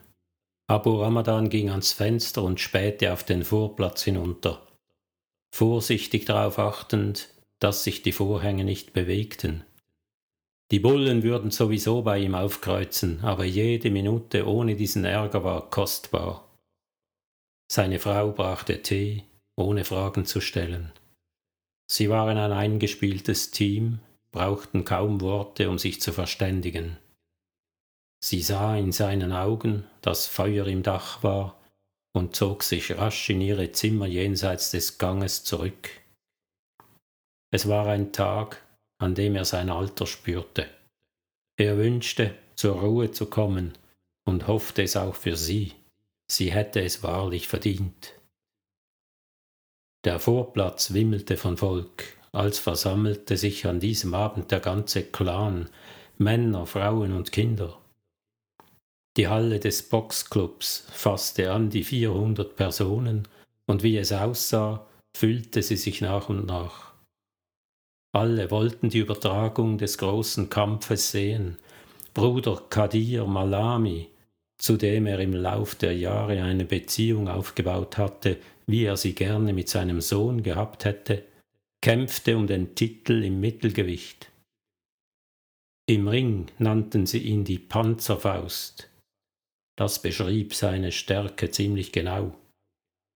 Abu Ramadan ging ans Fenster und spähte auf den Vorplatz hinunter, vorsichtig darauf achtend, dass sich die Vorhänge nicht bewegten. Die Bullen würden sowieso bei ihm aufkreuzen, aber jede Minute ohne diesen Ärger war kostbar. Seine Frau brachte Tee, ohne Fragen zu stellen. Sie waren ein eingespieltes Team, brauchten kaum Worte, um sich zu verständigen. Sie sah in seinen Augen, dass Feuer im Dach war, und zog sich rasch in ihre Zimmer jenseits des Ganges zurück. Es war ein Tag, an dem er sein Alter spürte. Er wünschte, zur Ruhe zu kommen und hoffte es auch für sie. Sie hätte es wahrlich verdient. Der Vorplatz wimmelte von Volk, als versammelte sich an diesem Abend der ganze Clan, Männer, Frauen und Kinder. Die Halle des Boxclubs fasste an die 400 Personen, und wie es aussah, füllte sie sich nach und nach. Alle wollten die Übertragung des großen Kampfes sehen. Bruder Kadir Malami, zu dem er im Lauf der Jahre eine Beziehung aufgebaut hatte, wie er sie gerne mit seinem Sohn gehabt hätte, kämpfte um den Titel im Mittelgewicht. Im Ring nannten sie ihn die Panzerfaust. Das beschrieb seine Stärke ziemlich genau.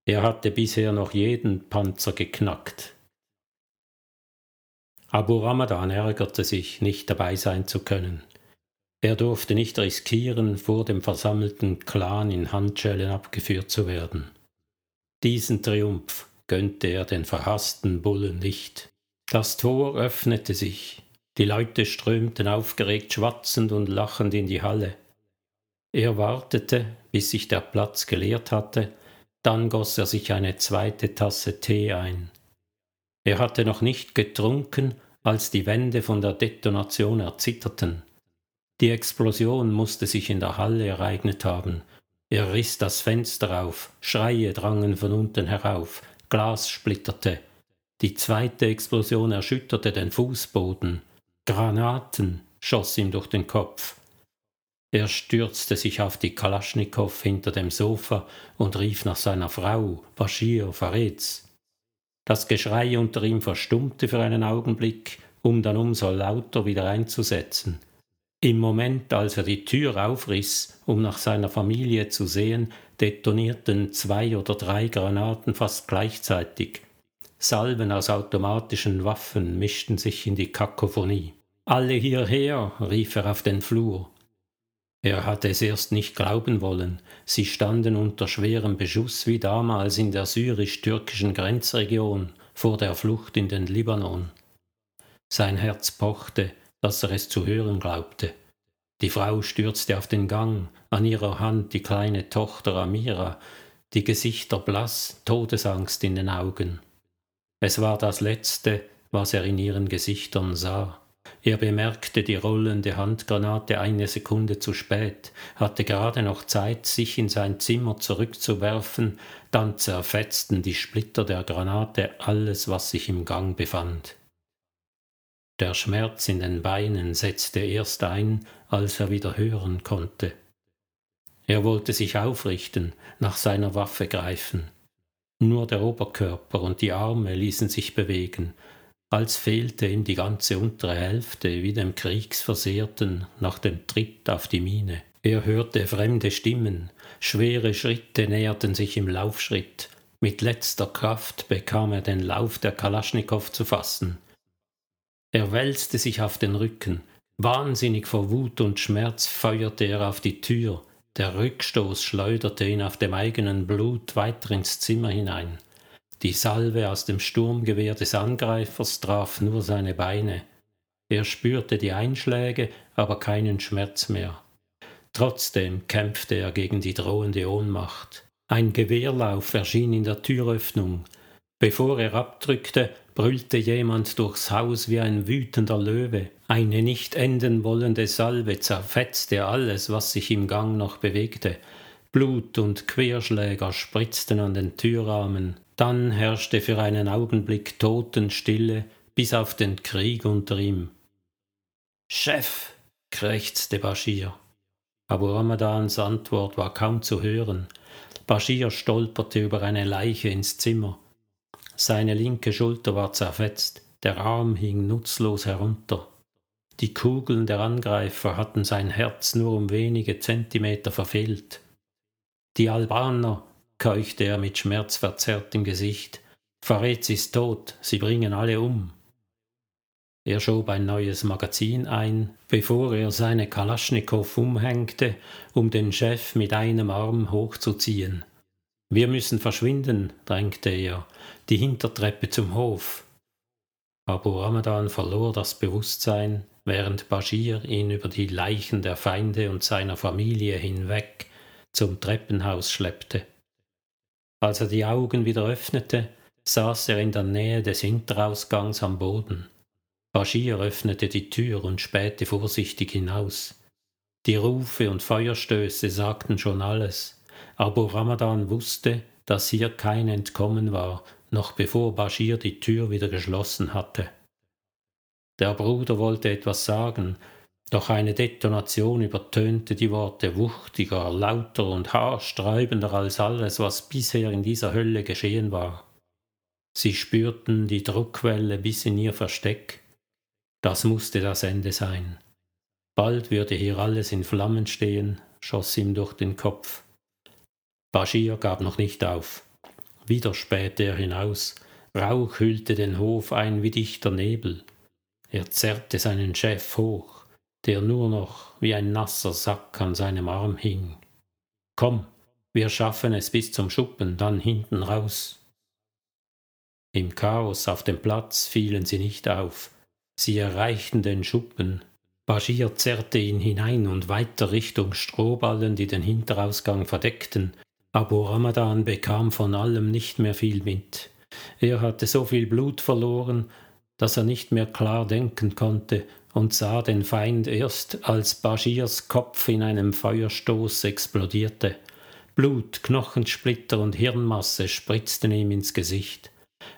Er hatte bisher noch jeden Panzer geknackt, Abu Ramadan ärgerte sich, nicht dabei sein zu können. Er durfte nicht riskieren, vor dem versammelten Clan in Handschellen abgeführt zu werden. Diesen Triumph gönnte er den verhassten Bullen nicht. Das Tor öffnete sich, die Leute strömten aufgeregt schwatzend und lachend in die Halle. Er wartete, bis sich der Platz geleert hatte, dann goss er sich eine zweite Tasse Tee ein. Er hatte noch nicht getrunken, als die Wände von der Detonation erzitterten. Die Explosion musste sich in der Halle ereignet haben. Er riss das Fenster auf, Schreie drangen von unten herauf, Glas splitterte. Die zweite Explosion erschütterte den Fußboden. Granaten schoss ihm durch den Kopf. Er stürzte sich auf die Kalaschnikow hinter dem Sofa und rief nach seiner Frau, Bashir Faretz. Das Geschrei unter ihm verstummte für einen Augenblick, um dann umso lauter wieder einzusetzen. Im Moment, als er die Tür aufriss, um nach seiner Familie zu sehen, detonierten zwei oder drei Granaten fast gleichzeitig. Salven aus automatischen Waffen mischten sich in die Kakophonie. Alle hierher, rief er auf den Flur. Er hatte es erst nicht glauben wollen. Sie standen unter schwerem Beschuss wie damals in der syrisch-türkischen Grenzregion vor der Flucht in den Libanon. Sein Herz pochte, dass er es zu hören glaubte. Die Frau stürzte auf den Gang, an ihrer Hand die kleine Tochter Amira, die Gesichter blass, Todesangst in den Augen. Es war das Letzte, was er in ihren Gesichtern sah. Er bemerkte die rollende Handgranate eine Sekunde zu spät, hatte gerade noch Zeit, sich in sein Zimmer zurückzuwerfen, dann zerfetzten die Splitter der Granate alles, was sich im Gang befand. Der Schmerz in den Beinen setzte erst ein, als er wieder hören konnte. Er wollte sich aufrichten, nach seiner Waffe greifen. Nur der Oberkörper und die Arme ließen sich bewegen, als fehlte ihm die ganze untere Hälfte wie dem Kriegsversehrten nach dem Tritt auf die Mine. Er hörte fremde Stimmen, schwere Schritte näherten sich im Laufschritt, mit letzter Kraft bekam er den Lauf der Kalaschnikow zu fassen. Er wälzte sich auf den Rücken, wahnsinnig vor Wut und Schmerz feuerte er auf die Tür, der Rückstoß schleuderte ihn auf dem eigenen Blut weiter ins Zimmer hinein. Die Salve aus dem Sturmgewehr des Angreifers traf nur seine Beine. Er spürte die Einschläge, aber keinen Schmerz mehr. Trotzdem kämpfte er gegen die drohende Ohnmacht. Ein Gewehrlauf erschien in der Türöffnung. Bevor er abdrückte, brüllte jemand durchs Haus wie ein wütender Löwe. Eine nicht enden wollende Salve zerfetzte alles, was sich im Gang noch bewegte. Blut und Querschläger spritzten an den Türrahmen. Dann herrschte für einen Augenblick Totenstille bis auf den Krieg unter ihm. Chef, krächzte Bashir. Aber Ramadans Antwort war kaum zu hören. Bashir stolperte über eine Leiche ins Zimmer. Seine linke Schulter war zerfetzt, der Arm hing nutzlos herunter. Die Kugeln der Angreifer hatten sein Herz nur um wenige Zentimeter verfehlt. Die Albaner, keuchte er mit schmerzverzerrtem Gesicht. Faretz ist tot, sie bringen alle um. Er schob ein neues Magazin ein, bevor er seine Kalaschnikow umhängte, um den Chef mit einem Arm hochzuziehen. Wir müssen verschwinden, drängte er, die Hintertreppe zum Hof. Abu Ramadan verlor das Bewusstsein, während Bashir ihn über die Leichen der Feinde und seiner Familie hinweg zum Treppenhaus schleppte. Als er die Augen wieder öffnete, saß er in der Nähe des Hinterausgangs am Boden. Bashir öffnete die Tür und spähte vorsichtig hinaus. Die Rufe und Feuerstöße sagten schon alles. Abu Ramadan wusste, dass hier kein Entkommen war, noch bevor Bashir die Tür wieder geschlossen hatte. Der Bruder wollte etwas sagen, doch eine Detonation übertönte die Worte wuchtiger, lauter und haarsträubender als alles, was bisher in dieser Hölle geschehen war. Sie spürten die Druckwelle bis in ihr Versteck. Das musste das Ende sein. Bald würde hier alles in Flammen stehen, schoss ihm durch den Kopf. Bashir gab noch nicht auf. Wieder spähte er hinaus. Rauch hüllte den Hof ein wie dichter Nebel. Er zerrte seinen Chef hoch der nur noch wie ein nasser Sack an seinem Arm hing. Komm, wir schaffen es bis zum Schuppen, dann hinten raus. Im Chaos auf dem Platz fielen sie nicht auf. Sie erreichten den Schuppen. Bashir zerrte ihn hinein und weiter Richtung Strohballen, die den Hinterausgang verdeckten. Abu Ramadan bekam von allem nicht mehr viel mit. Er hatte so viel Blut verloren, dass er nicht mehr klar denken konnte und sah den Feind erst, als Baschirs Kopf in einem Feuerstoß explodierte. Blut, Knochensplitter und Hirnmasse spritzten ihm ins Gesicht.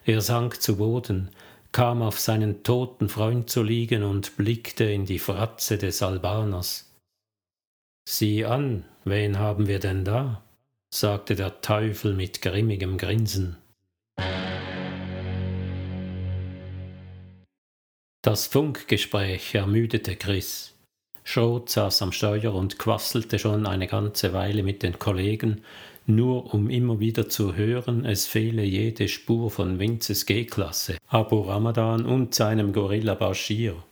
Er sank zu Boden, kam auf seinen toten Freund zu liegen und blickte in die Fratze des Albaners. Sieh an, wen haben wir denn da? sagte der Teufel mit grimmigem Grinsen. Das Funkgespräch ermüdete Chris. Schrot saß am Steuer und quasselte schon eine ganze Weile mit den Kollegen, nur um immer wieder zu hören, es fehle jede Spur von Vinces G-Klasse, Abu Ramadan und seinem Gorilla Bashir.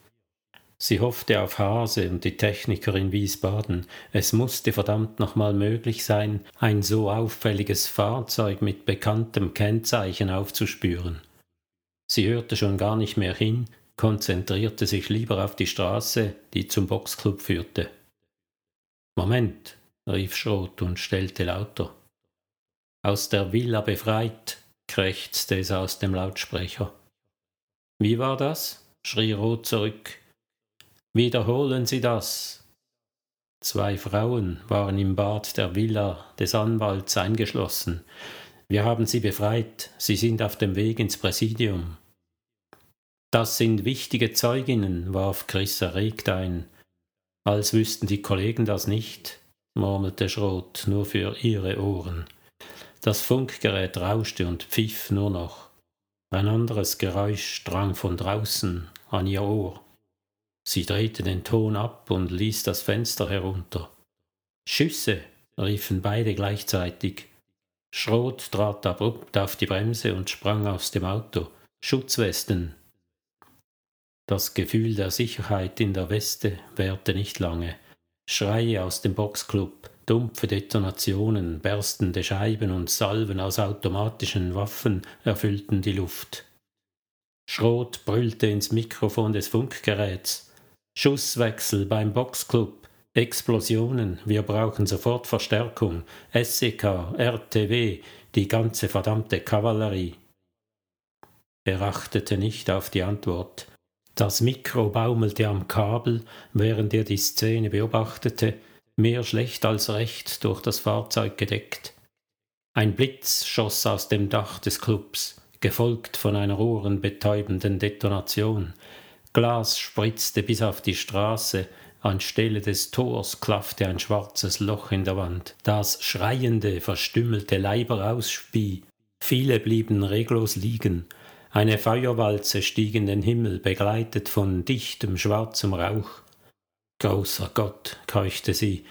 Sie hoffte auf Hase und die Techniker in Wiesbaden. Es musste verdammt nochmal möglich sein, ein so auffälliges Fahrzeug mit bekanntem Kennzeichen aufzuspüren. Sie hörte schon gar nicht mehr hin, konzentrierte sich lieber auf die Straße, die zum Boxclub führte. Moment, rief Schrot und stellte lauter. Aus der Villa befreit, krächzte es aus dem Lautsprecher. Wie war das? schrie Rot zurück. Wiederholen Sie das. Zwei Frauen waren im Bad der Villa des Anwalts eingeschlossen. Wir haben sie befreit. Sie sind auf dem Weg ins Präsidium. Das sind wichtige Zeuginnen, warf Chris erregt ein. Als wüssten die Kollegen das nicht, murmelte Schrot nur für ihre Ohren. Das Funkgerät rauschte und pfiff nur noch. Ein anderes Geräusch drang von draußen an ihr Ohr. Sie drehte den Ton ab und ließ das Fenster herunter. Schüsse, riefen beide gleichzeitig. Schrot trat abrupt auf die Bremse und sprang aus dem Auto. Schutzwesten. Das Gefühl der Sicherheit in der Weste währte nicht lange. Schreie aus dem Boxclub, dumpfe Detonationen, berstende Scheiben und Salven aus automatischen Waffen erfüllten die Luft. Schrot brüllte ins Mikrofon des Funkgeräts. Schusswechsel beim Boxclub. Explosionen, wir brauchen sofort Verstärkung. SEK, RTW, die ganze verdammte Kavallerie. Er achtete nicht auf die Antwort. Das Mikro baumelte am Kabel, während er die Szene beobachtete, mehr schlecht als recht durch das Fahrzeug gedeckt. Ein Blitz schoss aus dem Dach des Clubs, gefolgt von einer ohrenbetäubenden Detonation. Glas spritzte bis auf die Straße, anstelle des Tors klaffte ein schwarzes Loch in der Wand, das schreiende, verstümmelte Leiber ausspie. Viele blieben reglos liegen, eine Feuerwalze stieg in den Himmel, begleitet von dichtem schwarzem Rauch. Großer Gott, keuchte sie,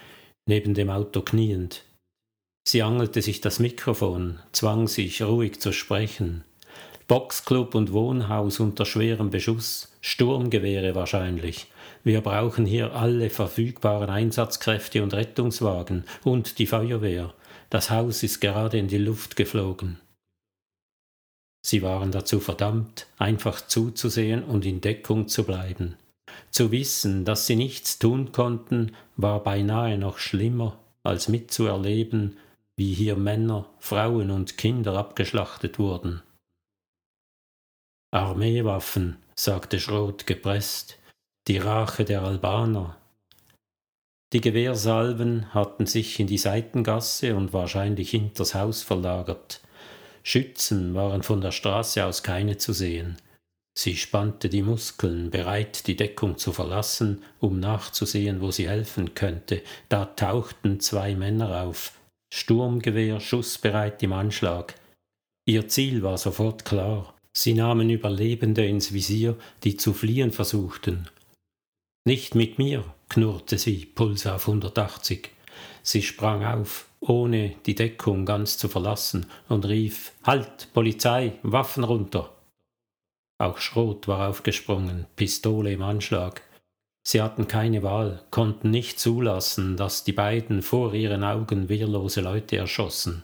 neben dem Auto kniend. Sie angelte sich das Mikrofon, zwang sich, ruhig zu sprechen. Boxclub und Wohnhaus unter schwerem Beschuss, Sturmgewehre wahrscheinlich. Wir brauchen hier alle verfügbaren Einsatzkräfte und Rettungswagen und die Feuerwehr. Das Haus ist gerade in die Luft geflogen. Sie waren dazu verdammt, einfach zuzusehen und in Deckung zu bleiben. Zu wissen, dass sie nichts tun konnten, war beinahe noch schlimmer, als mitzuerleben, wie hier Männer, Frauen und Kinder abgeschlachtet wurden. Armeewaffen, sagte Schrot gepresst, die Rache der Albaner. Die Gewehrsalven hatten sich in die Seitengasse und wahrscheinlich hinters Haus verlagert. Schützen waren von der Straße aus keine zu sehen. Sie spannte die Muskeln, bereit, die Deckung zu verlassen, um nachzusehen, wo sie helfen könnte. Da tauchten zwei Männer auf, Sturmgewehr schussbereit im Anschlag. Ihr Ziel war sofort klar. Sie nahmen Überlebende ins Visier, die zu fliehen versuchten. Nicht mit mir, knurrte sie, Puls auf 180. Sie sprang auf, ohne die Deckung ganz zu verlassen, und rief Halt, Polizei, Waffen runter. Auch Schrot war aufgesprungen, Pistole im Anschlag. Sie hatten keine Wahl, konnten nicht zulassen, dass die beiden vor ihren Augen wehrlose Leute erschossen.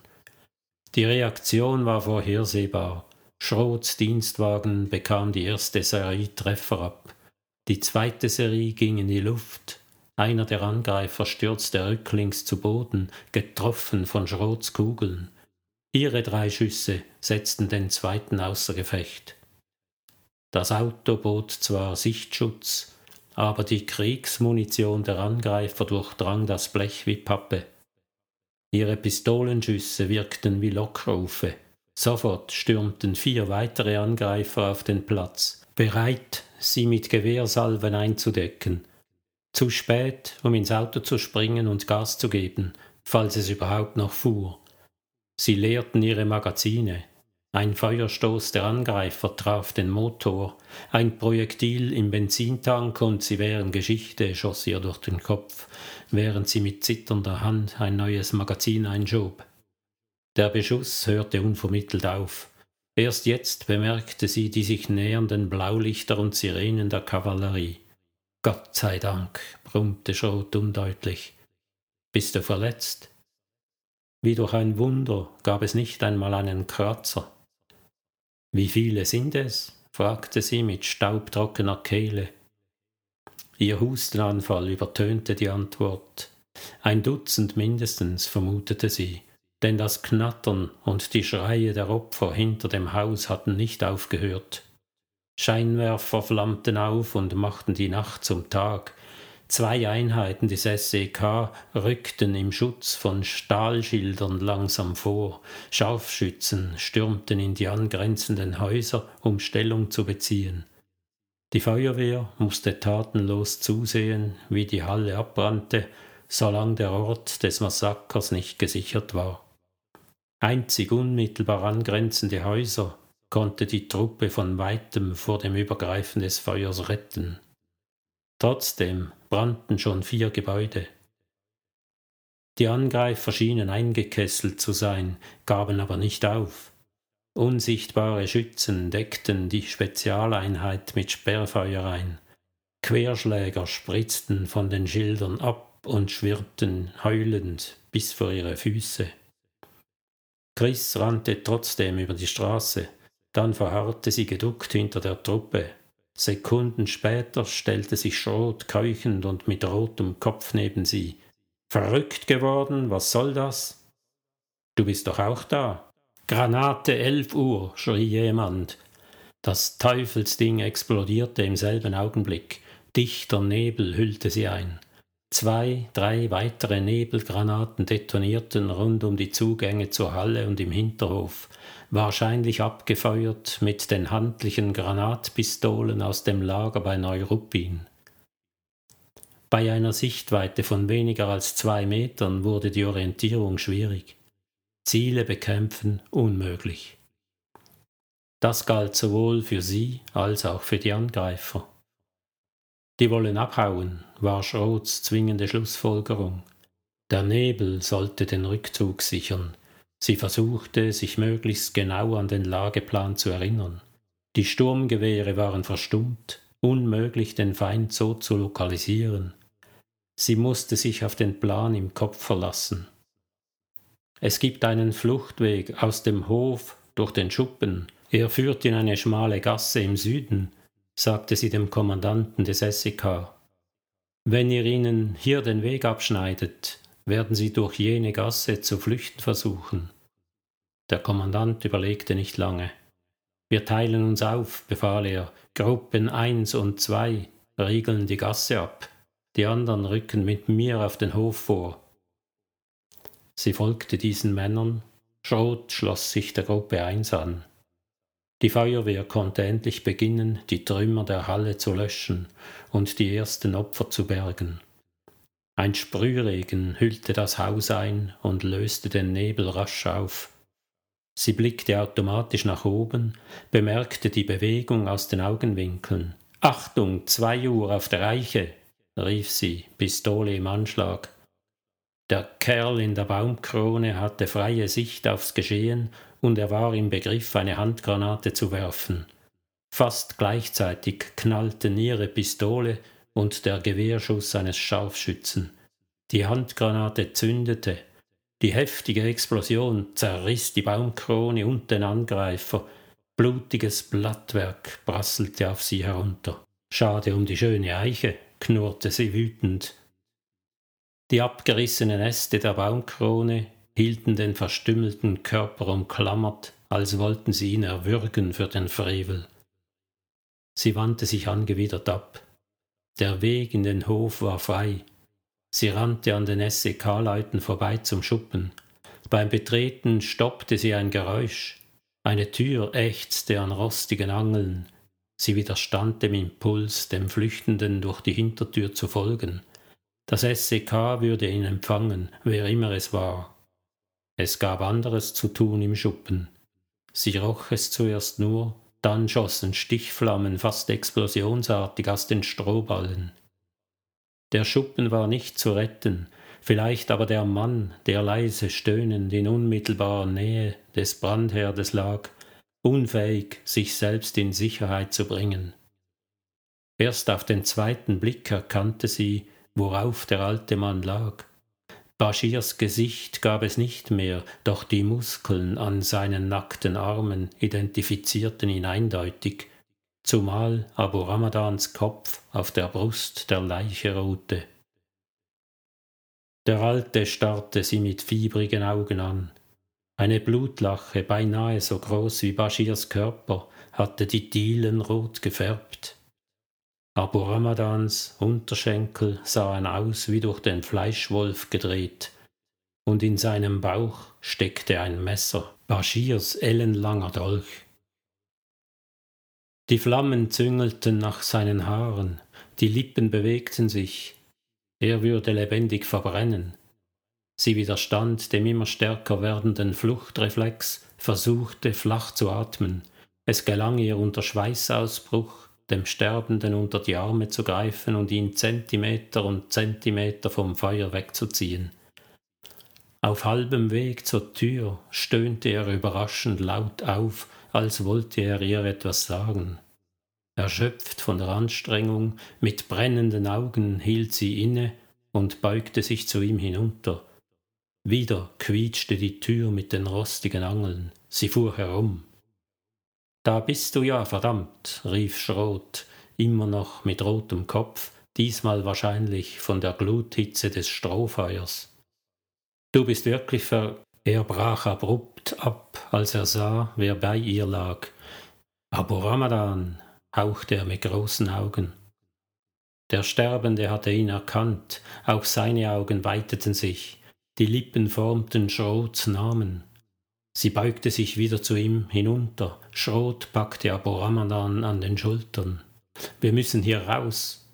Die Reaktion war vorhersehbar. Schrots Dienstwagen bekam die erste Serie Treffer ab. Die zweite Serie ging in die Luft, einer der Angreifer stürzte rücklings zu Boden, getroffen von Schrots Kugeln. Ihre drei Schüsse setzten den zweiten außer Gefecht. Das Auto bot zwar Sichtschutz, aber die Kriegsmunition der Angreifer durchdrang das Blech wie Pappe. Ihre Pistolenschüsse wirkten wie Lockrufe. Sofort stürmten vier weitere Angreifer auf den Platz, bereit, sie mit Gewehrsalven einzudecken. Zu spät, um ins Auto zu springen und Gas zu geben, falls es überhaupt noch fuhr. Sie leerten ihre Magazine. Ein Feuerstoß der Angreifer traf den Motor, ein Projektil im Benzintank und sie wären Geschichte, schoss ihr durch den Kopf, während sie mit zitternder Hand ein neues Magazin einschob. Der Beschuss hörte unvermittelt auf. Erst jetzt bemerkte sie die sich nähernden Blaulichter und Sirenen der Kavallerie. Gott sei Dank, brummte Schrot undeutlich. Bist du verletzt? Wie durch ein Wunder gab es nicht einmal einen Kratzer. Wie viele sind es? fragte sie mit staubtrockener Kehle. Ihr Hustenanfall übertönte die Antwort. Ein Dutzend mindestens, vermutete sie, denn das Knattern und die Schreie der Opfer hinter dem Haus hatten nicht aufgehört. Scheinwerfer flammten auf und machten die Nacht zum Tag. Zwei Einheiten des SEK rückten im Schutz von Stahlschildern langsam vor. Scharfschützen stürmten in die angrenzenden Häuser, um Stellung zu beziehen. Die Feuerwehr musste tatenlos zusehen, wie die Halle abbrannte, solange der Ort des Massakers nicht gesichert war. Einzig unmittelbar angrenzende Häuser konnte die Truppe von weitem vor dem Übergreifen des Feuers retten. Trotzdem brannten schon vier Gebäude. Die Angreifer schienen eingekesselt zu sein, gaben aber nicht auf. Unsichtbare Schützen deckten die Spezialeinheit mit Sperrfeuer ein. Querschläger spritzten von den Schildern ab und schwirrten heulend bis vor ihre Füße. Chris rannte trotzdem über die Straße, dann verharrte sie geduckt hinter der Truppe. Sekunden später stellte sich Schrot keuchend und mit rotem Kopf neben sie. Verrückt geworden, was soll das? Du bist doch auch da, Granate elf Uhr, schrie jemand. Das Teufelsding explodierte im selben Augenblick. Dichter Nebel hüllte sie ein. Zwei, drei weitere Nebelgranaten detonierten rund um die Zugänge zur Halle und im Hinterhof, wahrscheinlich abgefeuert mit den handlichen Granatpistolen aus dem Lager bei Neuruppin. Bei einer Sichtweite von weniger als zwei Metern wurde die Orientierung schwierig. Ziele bekämpfen unmöglich. Das galt sowohl für sie als auch für die Angreifer. Die wollen abhauen, war Schroths zwingende Schlussfolgerung. Der Nebel sollte den Rückzug sichern. Sie versuchte, sich möglichst genau an den Lageplan zu erinnern. Die Sturmgewehre waren verstummt, unmöglich, den Feind so zu lokalisieren. Sie musste sich auf den Plan im Kopf verlassen. Es gibt einen Fluchtweg aus dem Hof durch den Schuppen. Er führt in eine schmale Gasse im Süden, sagte sie dem Kommandanten des SEK. Wenn ihr ihnen hier den Weg abschneidet, werden sie durch jene Gasse zu flüchten versuchen. Der Kommandant überlegte nicht lange. Wir teilen uns auf, befahl er. Gruppen eins und zwei riegeln die Gasse ab. Die anderen rücken mit mir auf den Hof vor. Sie folgte diesen Männern, Schrot schloss sich der Gruppe 1 an. Die Feuerwehr konnte endlich beginnen, die Trümmer der Halle zu löschen und die ersten Opfer zu bergen. Ein Sprühregen hüllte das Haus ein und löste den Nebel rasch auf. Sie blickte automatisch nach oben, bemerkte die Bewegung aus den Augenwinkeln. Achtung, zwei Uhr auf der Eiche, rief sie, Pistole im Anschlag. Der Kerl in der Baumkrone hatte freie Sicht aufs Geschehen und er war im Begriff, eine Handgranate zu werfen. Fast gleichzeitig knallten ihre Pistole und der Gewehrschuss eines Scharfschützen. Die Handgranate zündete. Die heftige Explosion zerriss die Baumkrone und den Angreifer. Blutiges Blattwerk prasselte auf sie herunter. Schade um die schöne Eiche, knurrte sie wütend. Die abgerissenen Äste der Baumkrone hielten den verstümmelten Körper umklammert, als wollten sie ihn erwürgen für den Frevel. Sie wandte sich angewidert ab. Der Weg in den Hof war frei. Sie rannte an den SEK-Leuten vorbei zum Schuppen. Beim Betreten stoppte sie ein Geräusch. Eine Tür ächzte an rostigen Angeln. Sie widerstand dem Impuls, dem Flüchtenden durch die Hintertür zu folgen. Das SEK würde ihn empfangen, wer immer es war. Es gab anderes zu tun im Schuppen. Sie roch es zuerst nur, dann schossen Stichflammen fast explosionsartig aus den Strohballen. Der Schuppen war nicht zu retten, vielleicht aber der Mann, der leise stöhnend in unmittelbarer Nähe des Brandherdes lag, unfähig, sich selbst in Sicherheit zu bringen. Erst auf den zweiten Blick erkannte sie, worauf der alte Mann lag. Baschirs Gesicht gab es nicht mehr, doch die Muskeln an seinen nackten Armen identifizierten ihn eindeutig, zumal Abu Ramadans Kopf auf der Brust der Leiche ruhte. Der Alte starrte sie mit fiebrigen Augen an. Eine Blutlache, beinahe so groß wie Bashirs Körper, hatte die Dielen rot gefärbt. Abu Ramadans Unterschenkel sahen aus wie durch den Fleischwolf gedreht, und in seinem Bauch steckte ein Messer, Bashirs ellenlanger Dolch. Die Flammen züngelten nach seinen Haaren, die Lippen bewegten sich, er würde lebendig verbrennen. Sie widerstand dem immer stärker werdenden Fluchtreflex, versuchte flach zu atmen. Es gelang ihr unter Schweißausbruch, dem Sterbenden unter die Arme zu greifen und ihn Zentimeter und Zentimeter vom Feuer wegzuziehen. Auf halbem Weg zur Tür stöhnte er überraschend laut auf, als wollte er ihr etwas sagen. Erschöpft von der Anstrengung, mit brennenden Augen hielt sie inne und beugte sich zu ihm hinunter. Wieder quietschte die Tür mit den rostigen Angeln. Sie fuhr herum. Da bist du ja, verdammt, rief Schrot, immer noch mit rotem Kopf, diesmal wahrscheinlich von der Gluthitze des Strohfeuers. Du bist wirklich ver. Er brach abrupt ab, als er sah, wer bei ihr lag. Abu Ramadan, hauchte er mit großen Augen. Der Sterbende hatte ihn erkannt, auch seine Augen weiteten sich, die Lippen formten Schrots Namen. Sie beugte sich wieder zu ihm hinunter. Schrot packte Abu Ramadan an den Schultern. Wir müssen hier raus.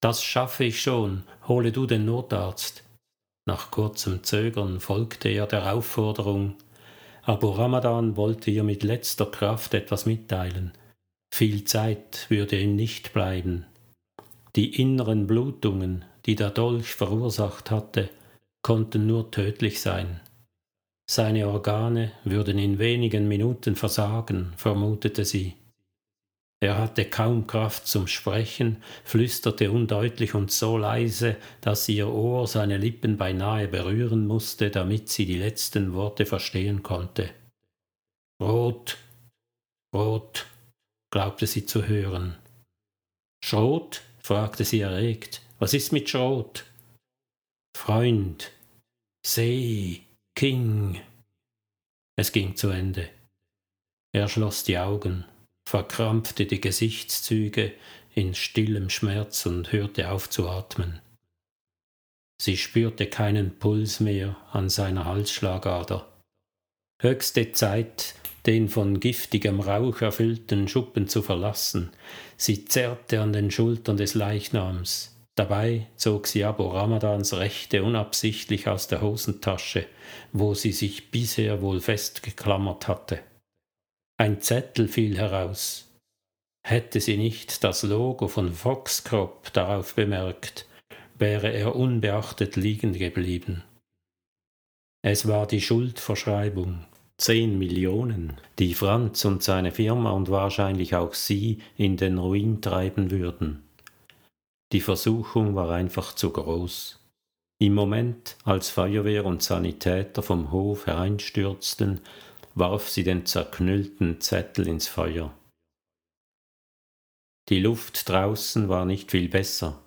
Das schaffe ich schon. Hole du den Notarzt. Nach kurzem Zögern folgte er der Aufforderung. Abu Ramadan wollte ihr mit letzter Kraft etwas mitteilen. Viel Zeit würde ihm nicht bleiben. Die inneren Blutungen, die der Dolch verursacht hatte, konnten nur tödlich sein. Seine Organe würden in wenigen Minuten versagen, vermutete sie. Er hatte kaum Kraft zum Sprechen, flüsterte undeutlich und so leise, dass ihr Ohr seine Lippen beinahe berühren musste, damit sie die letzten Worte verstehen konnte. Rot, rot, glaubte sie zu hören. Schrot? fragte sie erregt. Was ist mit Schrot? Freund, See, King. Es ging zu Ende. Er schloss die Augen, verkrampfte die Gesichtszüge in stillem Schmerz und hörte auf zu atmen. Sie spürte keinen Puls mehr an seiner Halsschlagader. Höchste Zeit, den von giftigem Rauch erfüllten Schuppen zu verlassen. Sie zerrte an den Schultern des Leichnams. Dabei zog sie Abu Ramadans Rechte unabsichtlich aus der Hosentasche, wo sie sich bisher wohl festgeklammert hatte. Ein Zettel fiel heraus. Hätte sie nicht das Logo von Foxcrop darauf bemerkt, wäre er unbeachtet liegen geblieben. Es war die Schuldverschreibung, zehn Millionen, die Franz und seine Firma und wahrscheinlich auch sie in den Ruin treiben würden. Die Versuchung war einfach zu groß. Im Moment, als Feuerwehr und Sanitäter vom Hof hereinstürzten, warf sie den zerknüllten Zettel ins Feuer. Die Luft draußen war nicht viel besser.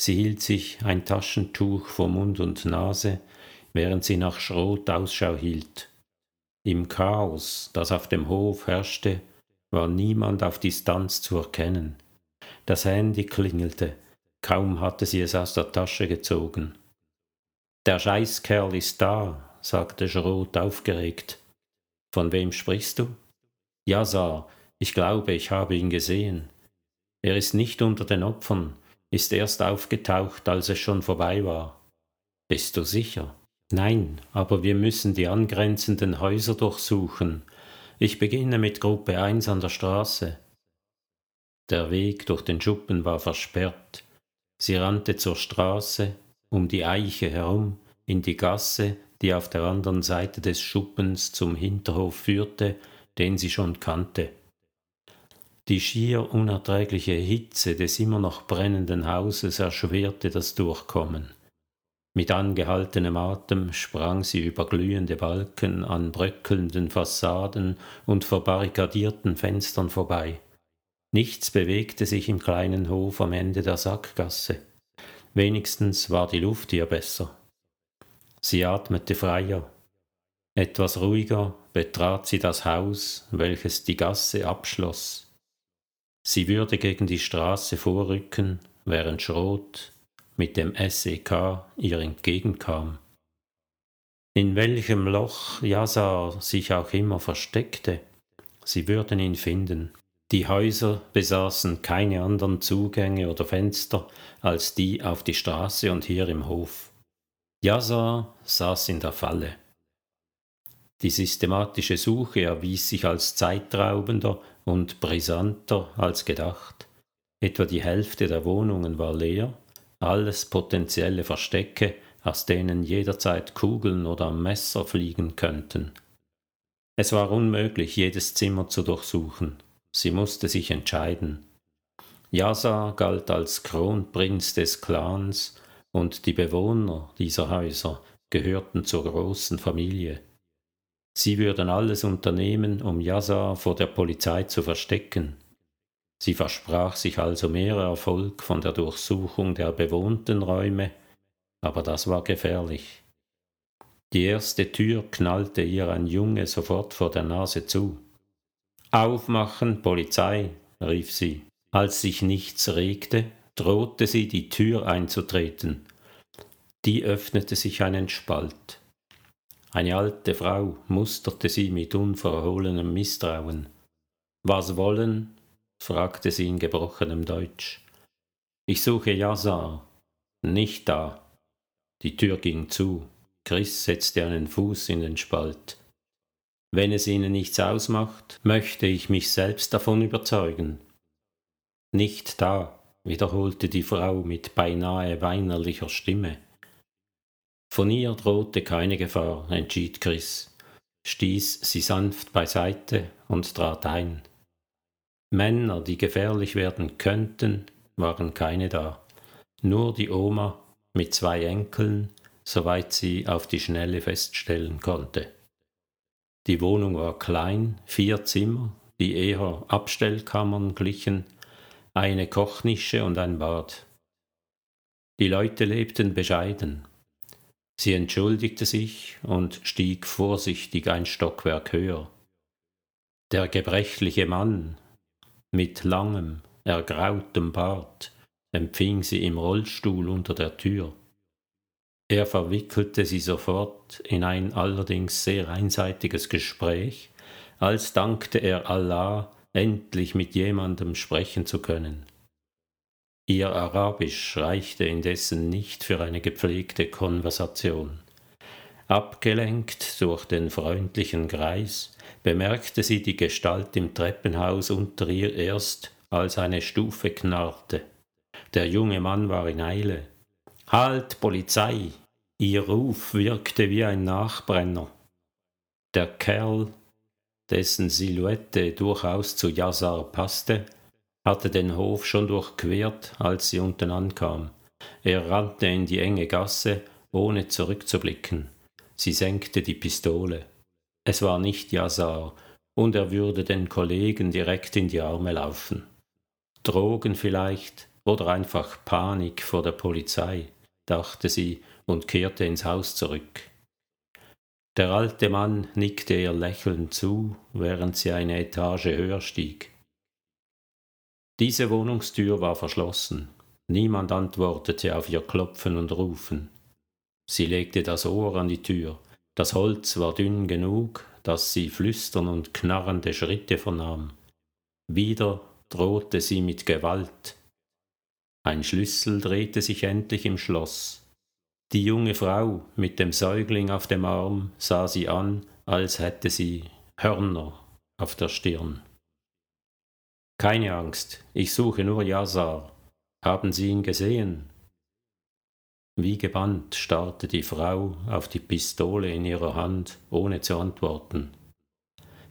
Sie hielt sich ein Taschentuch vor Mund und Nase, während sie nach Schrot Ausschau hielt. Im Chaos, das auf dem Hof herrschte, war niemand auf Distanz zu erkennen. Das Handy klingelte, kaum hatte sie es aus der Tasche gezogen. Der Scheißkerl ist da, sagte Schrot aufgeregt. Von wem sprichst du? Ja, Sar, ich glaube, ich habe ihn gesehen. Er ist nicht unter den Opfern, ist erst aufgetaucht, als es schon vorbei war. Bist du sicher? Nein, aber wir müssen die angrenzenden Häuser durchsuchen. Ich beginne mit Gruppe 1 an der Straße. Der Weg durch den Schuppen war versperrt. Sie rannte zur Straße, um die Eiche herum, in die Gasse, die auf der anderen Seite des Schuppens zum Hinterhof führte, den sie schon kannte. Die schier unerträgliche Hitze des immer noch brennenden Hauses erschwerte das Durchkommen. Mit angehaltenem Atem sprang sie über glühende Balken an bröckelnden Fassaden und verbarrikadierten Fenstern vorbei. Nichts bewegte sich im kleinen Hof am Ende der Sackgasse. Wenigstens war die Luft hier besser. Sie atmete freier. Etwas ruhiger betrat sie das Haus, welches die Gasse abschloss. Sie würde gegen die Straße vorrücken, während Schrot mit dem SEK ihr entgegenkam. In welchem Loch Jasar sich auch immer versteckte, sie würden ihn finden. Die Häuser besaßen keine anderen Zugänge oder Fenster als die auf die Straße und hier im Hof. Jasar saß in der Falle. Die systematische Suche erwies sich als zeitraubender und brisanter als gedacht. Etwa die Hälfte der Wohnungen war leer, alles potenzielle Verstecke, aus denen jederzeit Kugeln oder Messer fliegen könnten. Es war unmöglich, jedes Zimmer zu durchsuchen. Sie musste sich entscheiden. Yasa galt als Kronprinz des Clans und die Bewohner dieser Häuser gehörten zur großen Familie. Sie würden alles unternehmen, um Yasa vor der Polizei zu verstecken. Sie versprach sich also mehr Erfolg von der Durchsuchung der bewohnten Räume, aber das war gefährlich. Die erste Tür knallte ihr ein Junge sofort vor der Nase zu. Aufmachen, Polizei, rief sie. Als sich nichts regte, drohte sie, die Tür einzutreten. Die öffnete sich einen Spalt. Eine alte Frau musterte sie mit unverhohlenem Misstrauen. Was wollen? fragte sie in gebrochenem Deutsch. Ich suche Jasar. Nicht da. Die Tür ging zu. Chris setzte einen Fuß in den Spalt. Wenn es Ihnen nichts ausmacht, möchte ich mich selbst davon überzeugen. Nicht da, wiederholte die Frau mit beinahe weinerlicher Stimme. Von ihr drohte keine Gefahr, entschied Chris, stieß sie sanft beiseite und trat ein. Männer, die gefährlich werden könnten, waren keine da, nur die Oma mit zwei Enkeln, soweit sie auf die Schnelle feststellen konnte. Die Wohnung war klein, vier Zimmer, die eher Abstellkammern glichen, eine Kochnische und ein Bad. Die Leute lebten bescheiden. Sie entschuldigte sich und stieg vorsichtig ein Stockwerk höher. Der gebrechliche Mann mit langem, ergrautem Bart empfing sie im Rollstuhl unter der Tür. Er verwickelte sie sofort in ein allerdings sehr einseitiges Gespräch, als dankte er Allah, endlich mit jemandem sprechen zu können. Ihr Arabisch reichte indessen nicht für eine gepflegte Konversation. Abgelenkt durch den freundlichen Greis bemerkte sie die Gestalt im Treppenhaus unter ihr erst, als eine Stufe knarrte. Der junge Mann war in Eile. Halt, Polizei! Ihr Ruf wirkte wie ein Nachbrenner. Der Kerl, dessen Silhouette durchaus zu Yazar passte, hatte den Hof schon durchquert, als sie unten ankam. Er rannte in die enge Gasse, ohne zurückzublicken. Sie senkte die Pistole. Es war nicht Yazar, und er würde den Kollegen direkt in die Arme laufen. Drogen vielleicht, oder einfach Panik vor der Polizei, dachte sie und kehrte ins Haus zurück. Der alte Mann nickte ihr lächelnd zu, während sie eine Etage höher stieg. Diese Wohnungstür war verschlossen. Niemand antwortete auf ihr Klopfen und Rufen. Sie legte das Ohr an die Tür. Das Holz war dünn genug, dass sie flüstern und knarrende Schritte vernahm. Wieder drohte sie mit Gewalt, ein Schlüssel drehte sich endlich im Schloss. Die junge Frau mit dem Säugling auf dem Arm sah sie an, als hätte sie Hörner auf der Stirn. Keine Angst, ich suche nur Jasar. Haben Sie ihn gesehen? Wie gebannt starrte die Frau auf die Pistole in ihrer Hand, ohne zu antworten.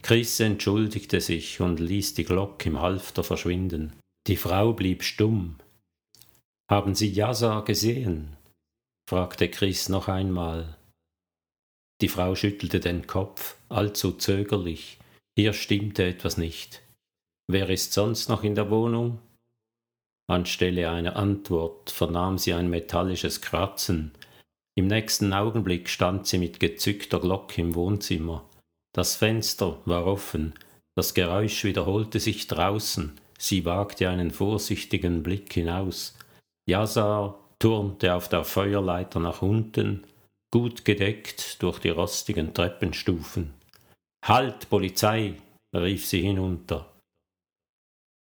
Chris entschuldigte sich und ließ die Glock im Halfter verschwinden. Die Frau blieb stumm, haben Sie Jasa gesehen? Fragte Chris noch einmal. Die Frau schüttelte den Kopf, allzu zögerlich. Hier stimmte etwas nicht. Wer ist sonst noch in der Wohnung? Anstelle einer Antwort vernahm sie ein metallisches Kratzen. Im nächsten Augenblick stand sie mit gezückter Glocke im Wohnzimmer. Das Fenster war offen, das Geräusch wiederholte sich draußen, sie wagte einen vorsichtigen Blick hinaus. Jasar turnte auf der Feuerleiter nach unten, gut gedeckt durch die rostigen Treppenstufen. Halt, Polizei! rief sie hinunter.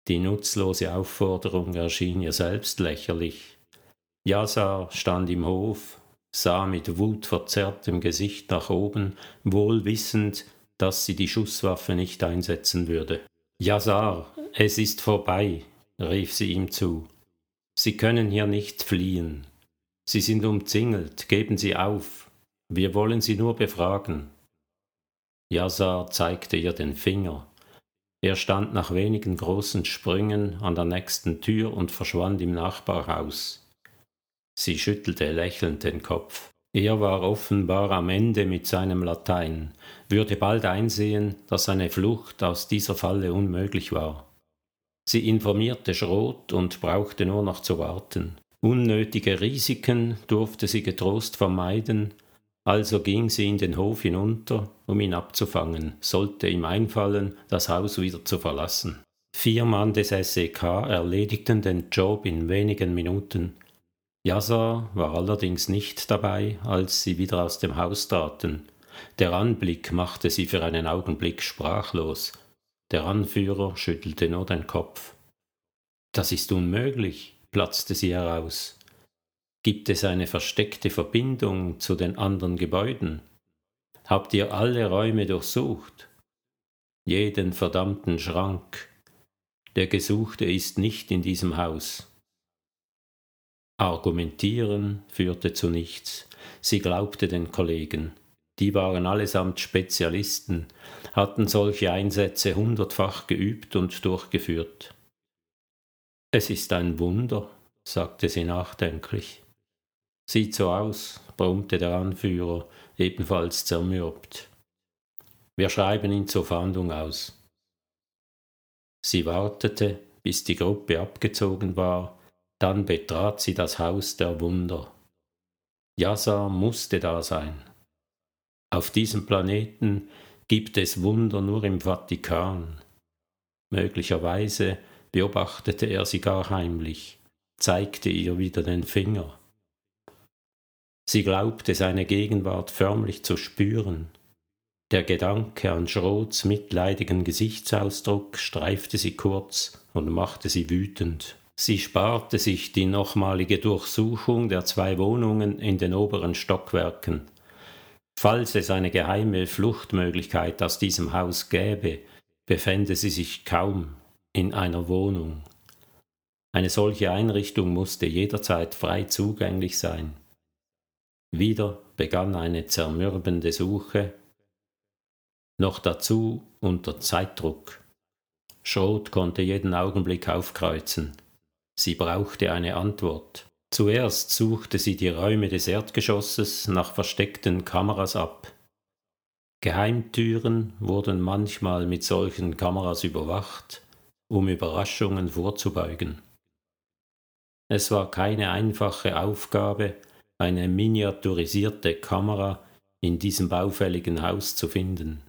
Die nutzlose Aufforderung erschien ihr selbst lächerlich. Jasar stand im Hof, sah mit wutverzerrtem Gesicht nach oben, wohl wissend, dass sie die Schusswaffe nicht einsetzen würde. Jasar, es ist vorbei, rief sie ihm zu. Sie können hier nicht fliehen. Sie sind umzingelt, geben Sie auf. Wir wollen Sie nur befragen. Jasar zeigte ihr den Finger. Er stand nach wenigen großen Sprüngen an der nächsten Tür und verschwand im Nachbarhaus. Sie schüttelte lächelnd den Kopf. Er war offenbar am Ende mit seinem Latein, würde bald einsehen, dass eine Flucht aus dieser Falle unmöglich war. Sie informierte Schrot und brauchte nur noch zu warten. Unnötige Risiken durfte sie getrost vermeiden, also ging sie in den Hof hinunter, um ihn abzufangen, sollte ihm einfallen, das Haus wieder zu verlassen. Vier Mann des SEK erledigten den Job in wenigen Minuten. Yasar war allerdings nicht dabei, als sie wieder aus dem Haus traten. Der Anblick machte sie für einen Augenblick sprachlos. Der Anführer schüttelte nur den Kopf. Das ist unmöglich, platzte sie heraus. Gibt es eine versteckte Verbindung zu den anderen Gebäuden? Habt ihr alle Räume durchsucht? Jeden verdammten Schrank. Der Gesuchte ist nicht in diesem Haus. Argumentieren führte zu nichts. Sie glaubte den Kollegen. Die waren allesamt Spezialisten, hatten solche Einsätze hundertfach geübt und durchgeführt. Es ist ein Wunder, sagte sie nachdenklich. Sieht so aus, brummte der Anführer, ebenfalls zermürbt. Wir schreiben ihn zur Fahndung aus. Sie wartete, bis die Gruppe abgezogen war, dann betrat sie das Haus der Wunder. Yasa musste da sein. Auf diesem Planeten gibt es Wunder nur im Vatikan. Möglicherweise beobachtete er sie gar heimlich, zeigte ihr wieder den Finger. Sie glaubte seine Gegenwart förmlich zu spüren. Der Gedanke an Schroths mitleidigen Gesichtsausdruck streifte sie kurz und machte sie wütend. Sie sparte sich die nochmalige Durchsuchung der zwei Wohnungen in den oberen Stockwerken. Falls es eine geheime Fluchtmöglichkeit aus diesem Haus gäbe, befände sie sich kaum in einer Wohnung. Eine solche Einrichtung musste jederzeit frei zugänglich sein. Wieder begann eine zermürbende Suche, noch dazu unter Zeitdruck. Schrot konnte jeden Augenblick aufkreuzen. Sie brauchte eine Antwort. Zuerst suchte sie die Räume des Erdgeschosses nach versteckten Kameras ab. Geheimtüren wurden manchmal mit solchen Kameras überwacht, um Überraschungen vorzubeugen. Es war keine einfache Aufgabe, eine miniaturisierte Kamera in diesem baufälligen Haus zu finden.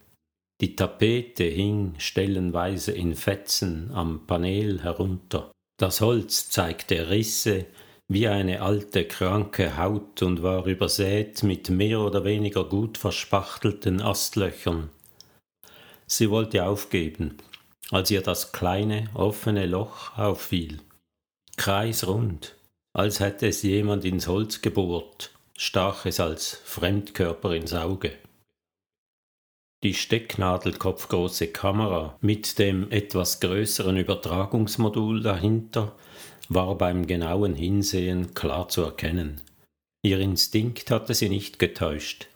Die Tapete hing stellenweise in Fetzen am Panel herunter. Das Holz zeigte Risse wie eine alte kranke Haut und war übersät mit mehr oder weniger gut verspachtelten Astlöchern. Sie wollte aufgeben, als ihr das kleine offene Loch auffiel. Kreisrund, als hätte es jemand ins Holz gebohrt, stach es als Fremdkörper ins Auge. Die stecknadelkopfgroße Kamera mit dem etwas größeren Übertragungsmodul dahinter war beim genauen Hinsehen klar zu erkennen. Ihr Instinkt hatte sie nicht getäuscht.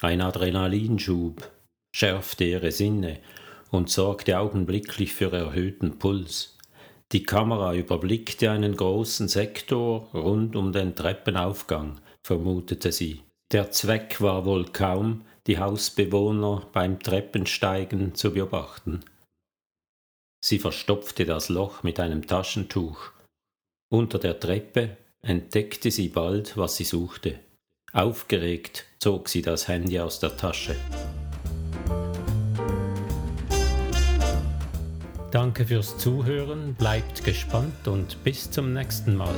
Ein Adrenalinschub schärfte ihre Sinne und sorgte augenblicklich für erhöhten Puls. Die Kamera überblickte einen großen Sektor rund um den Treppenaufgang, vermutete sie. Der Zweck war wohl kaum, die Hausbewohner beim Treppensteigen zu beobachten. Sie verstopfte das Loch mit einem Taschentuch. Unter der Treppe entdeckte sie bald, was sie suchte. Aufgeregt zog sie das Handy aus der Tasche. Danke fürs Zuhören, bleibt gespannt und bis zum nächsten Mal.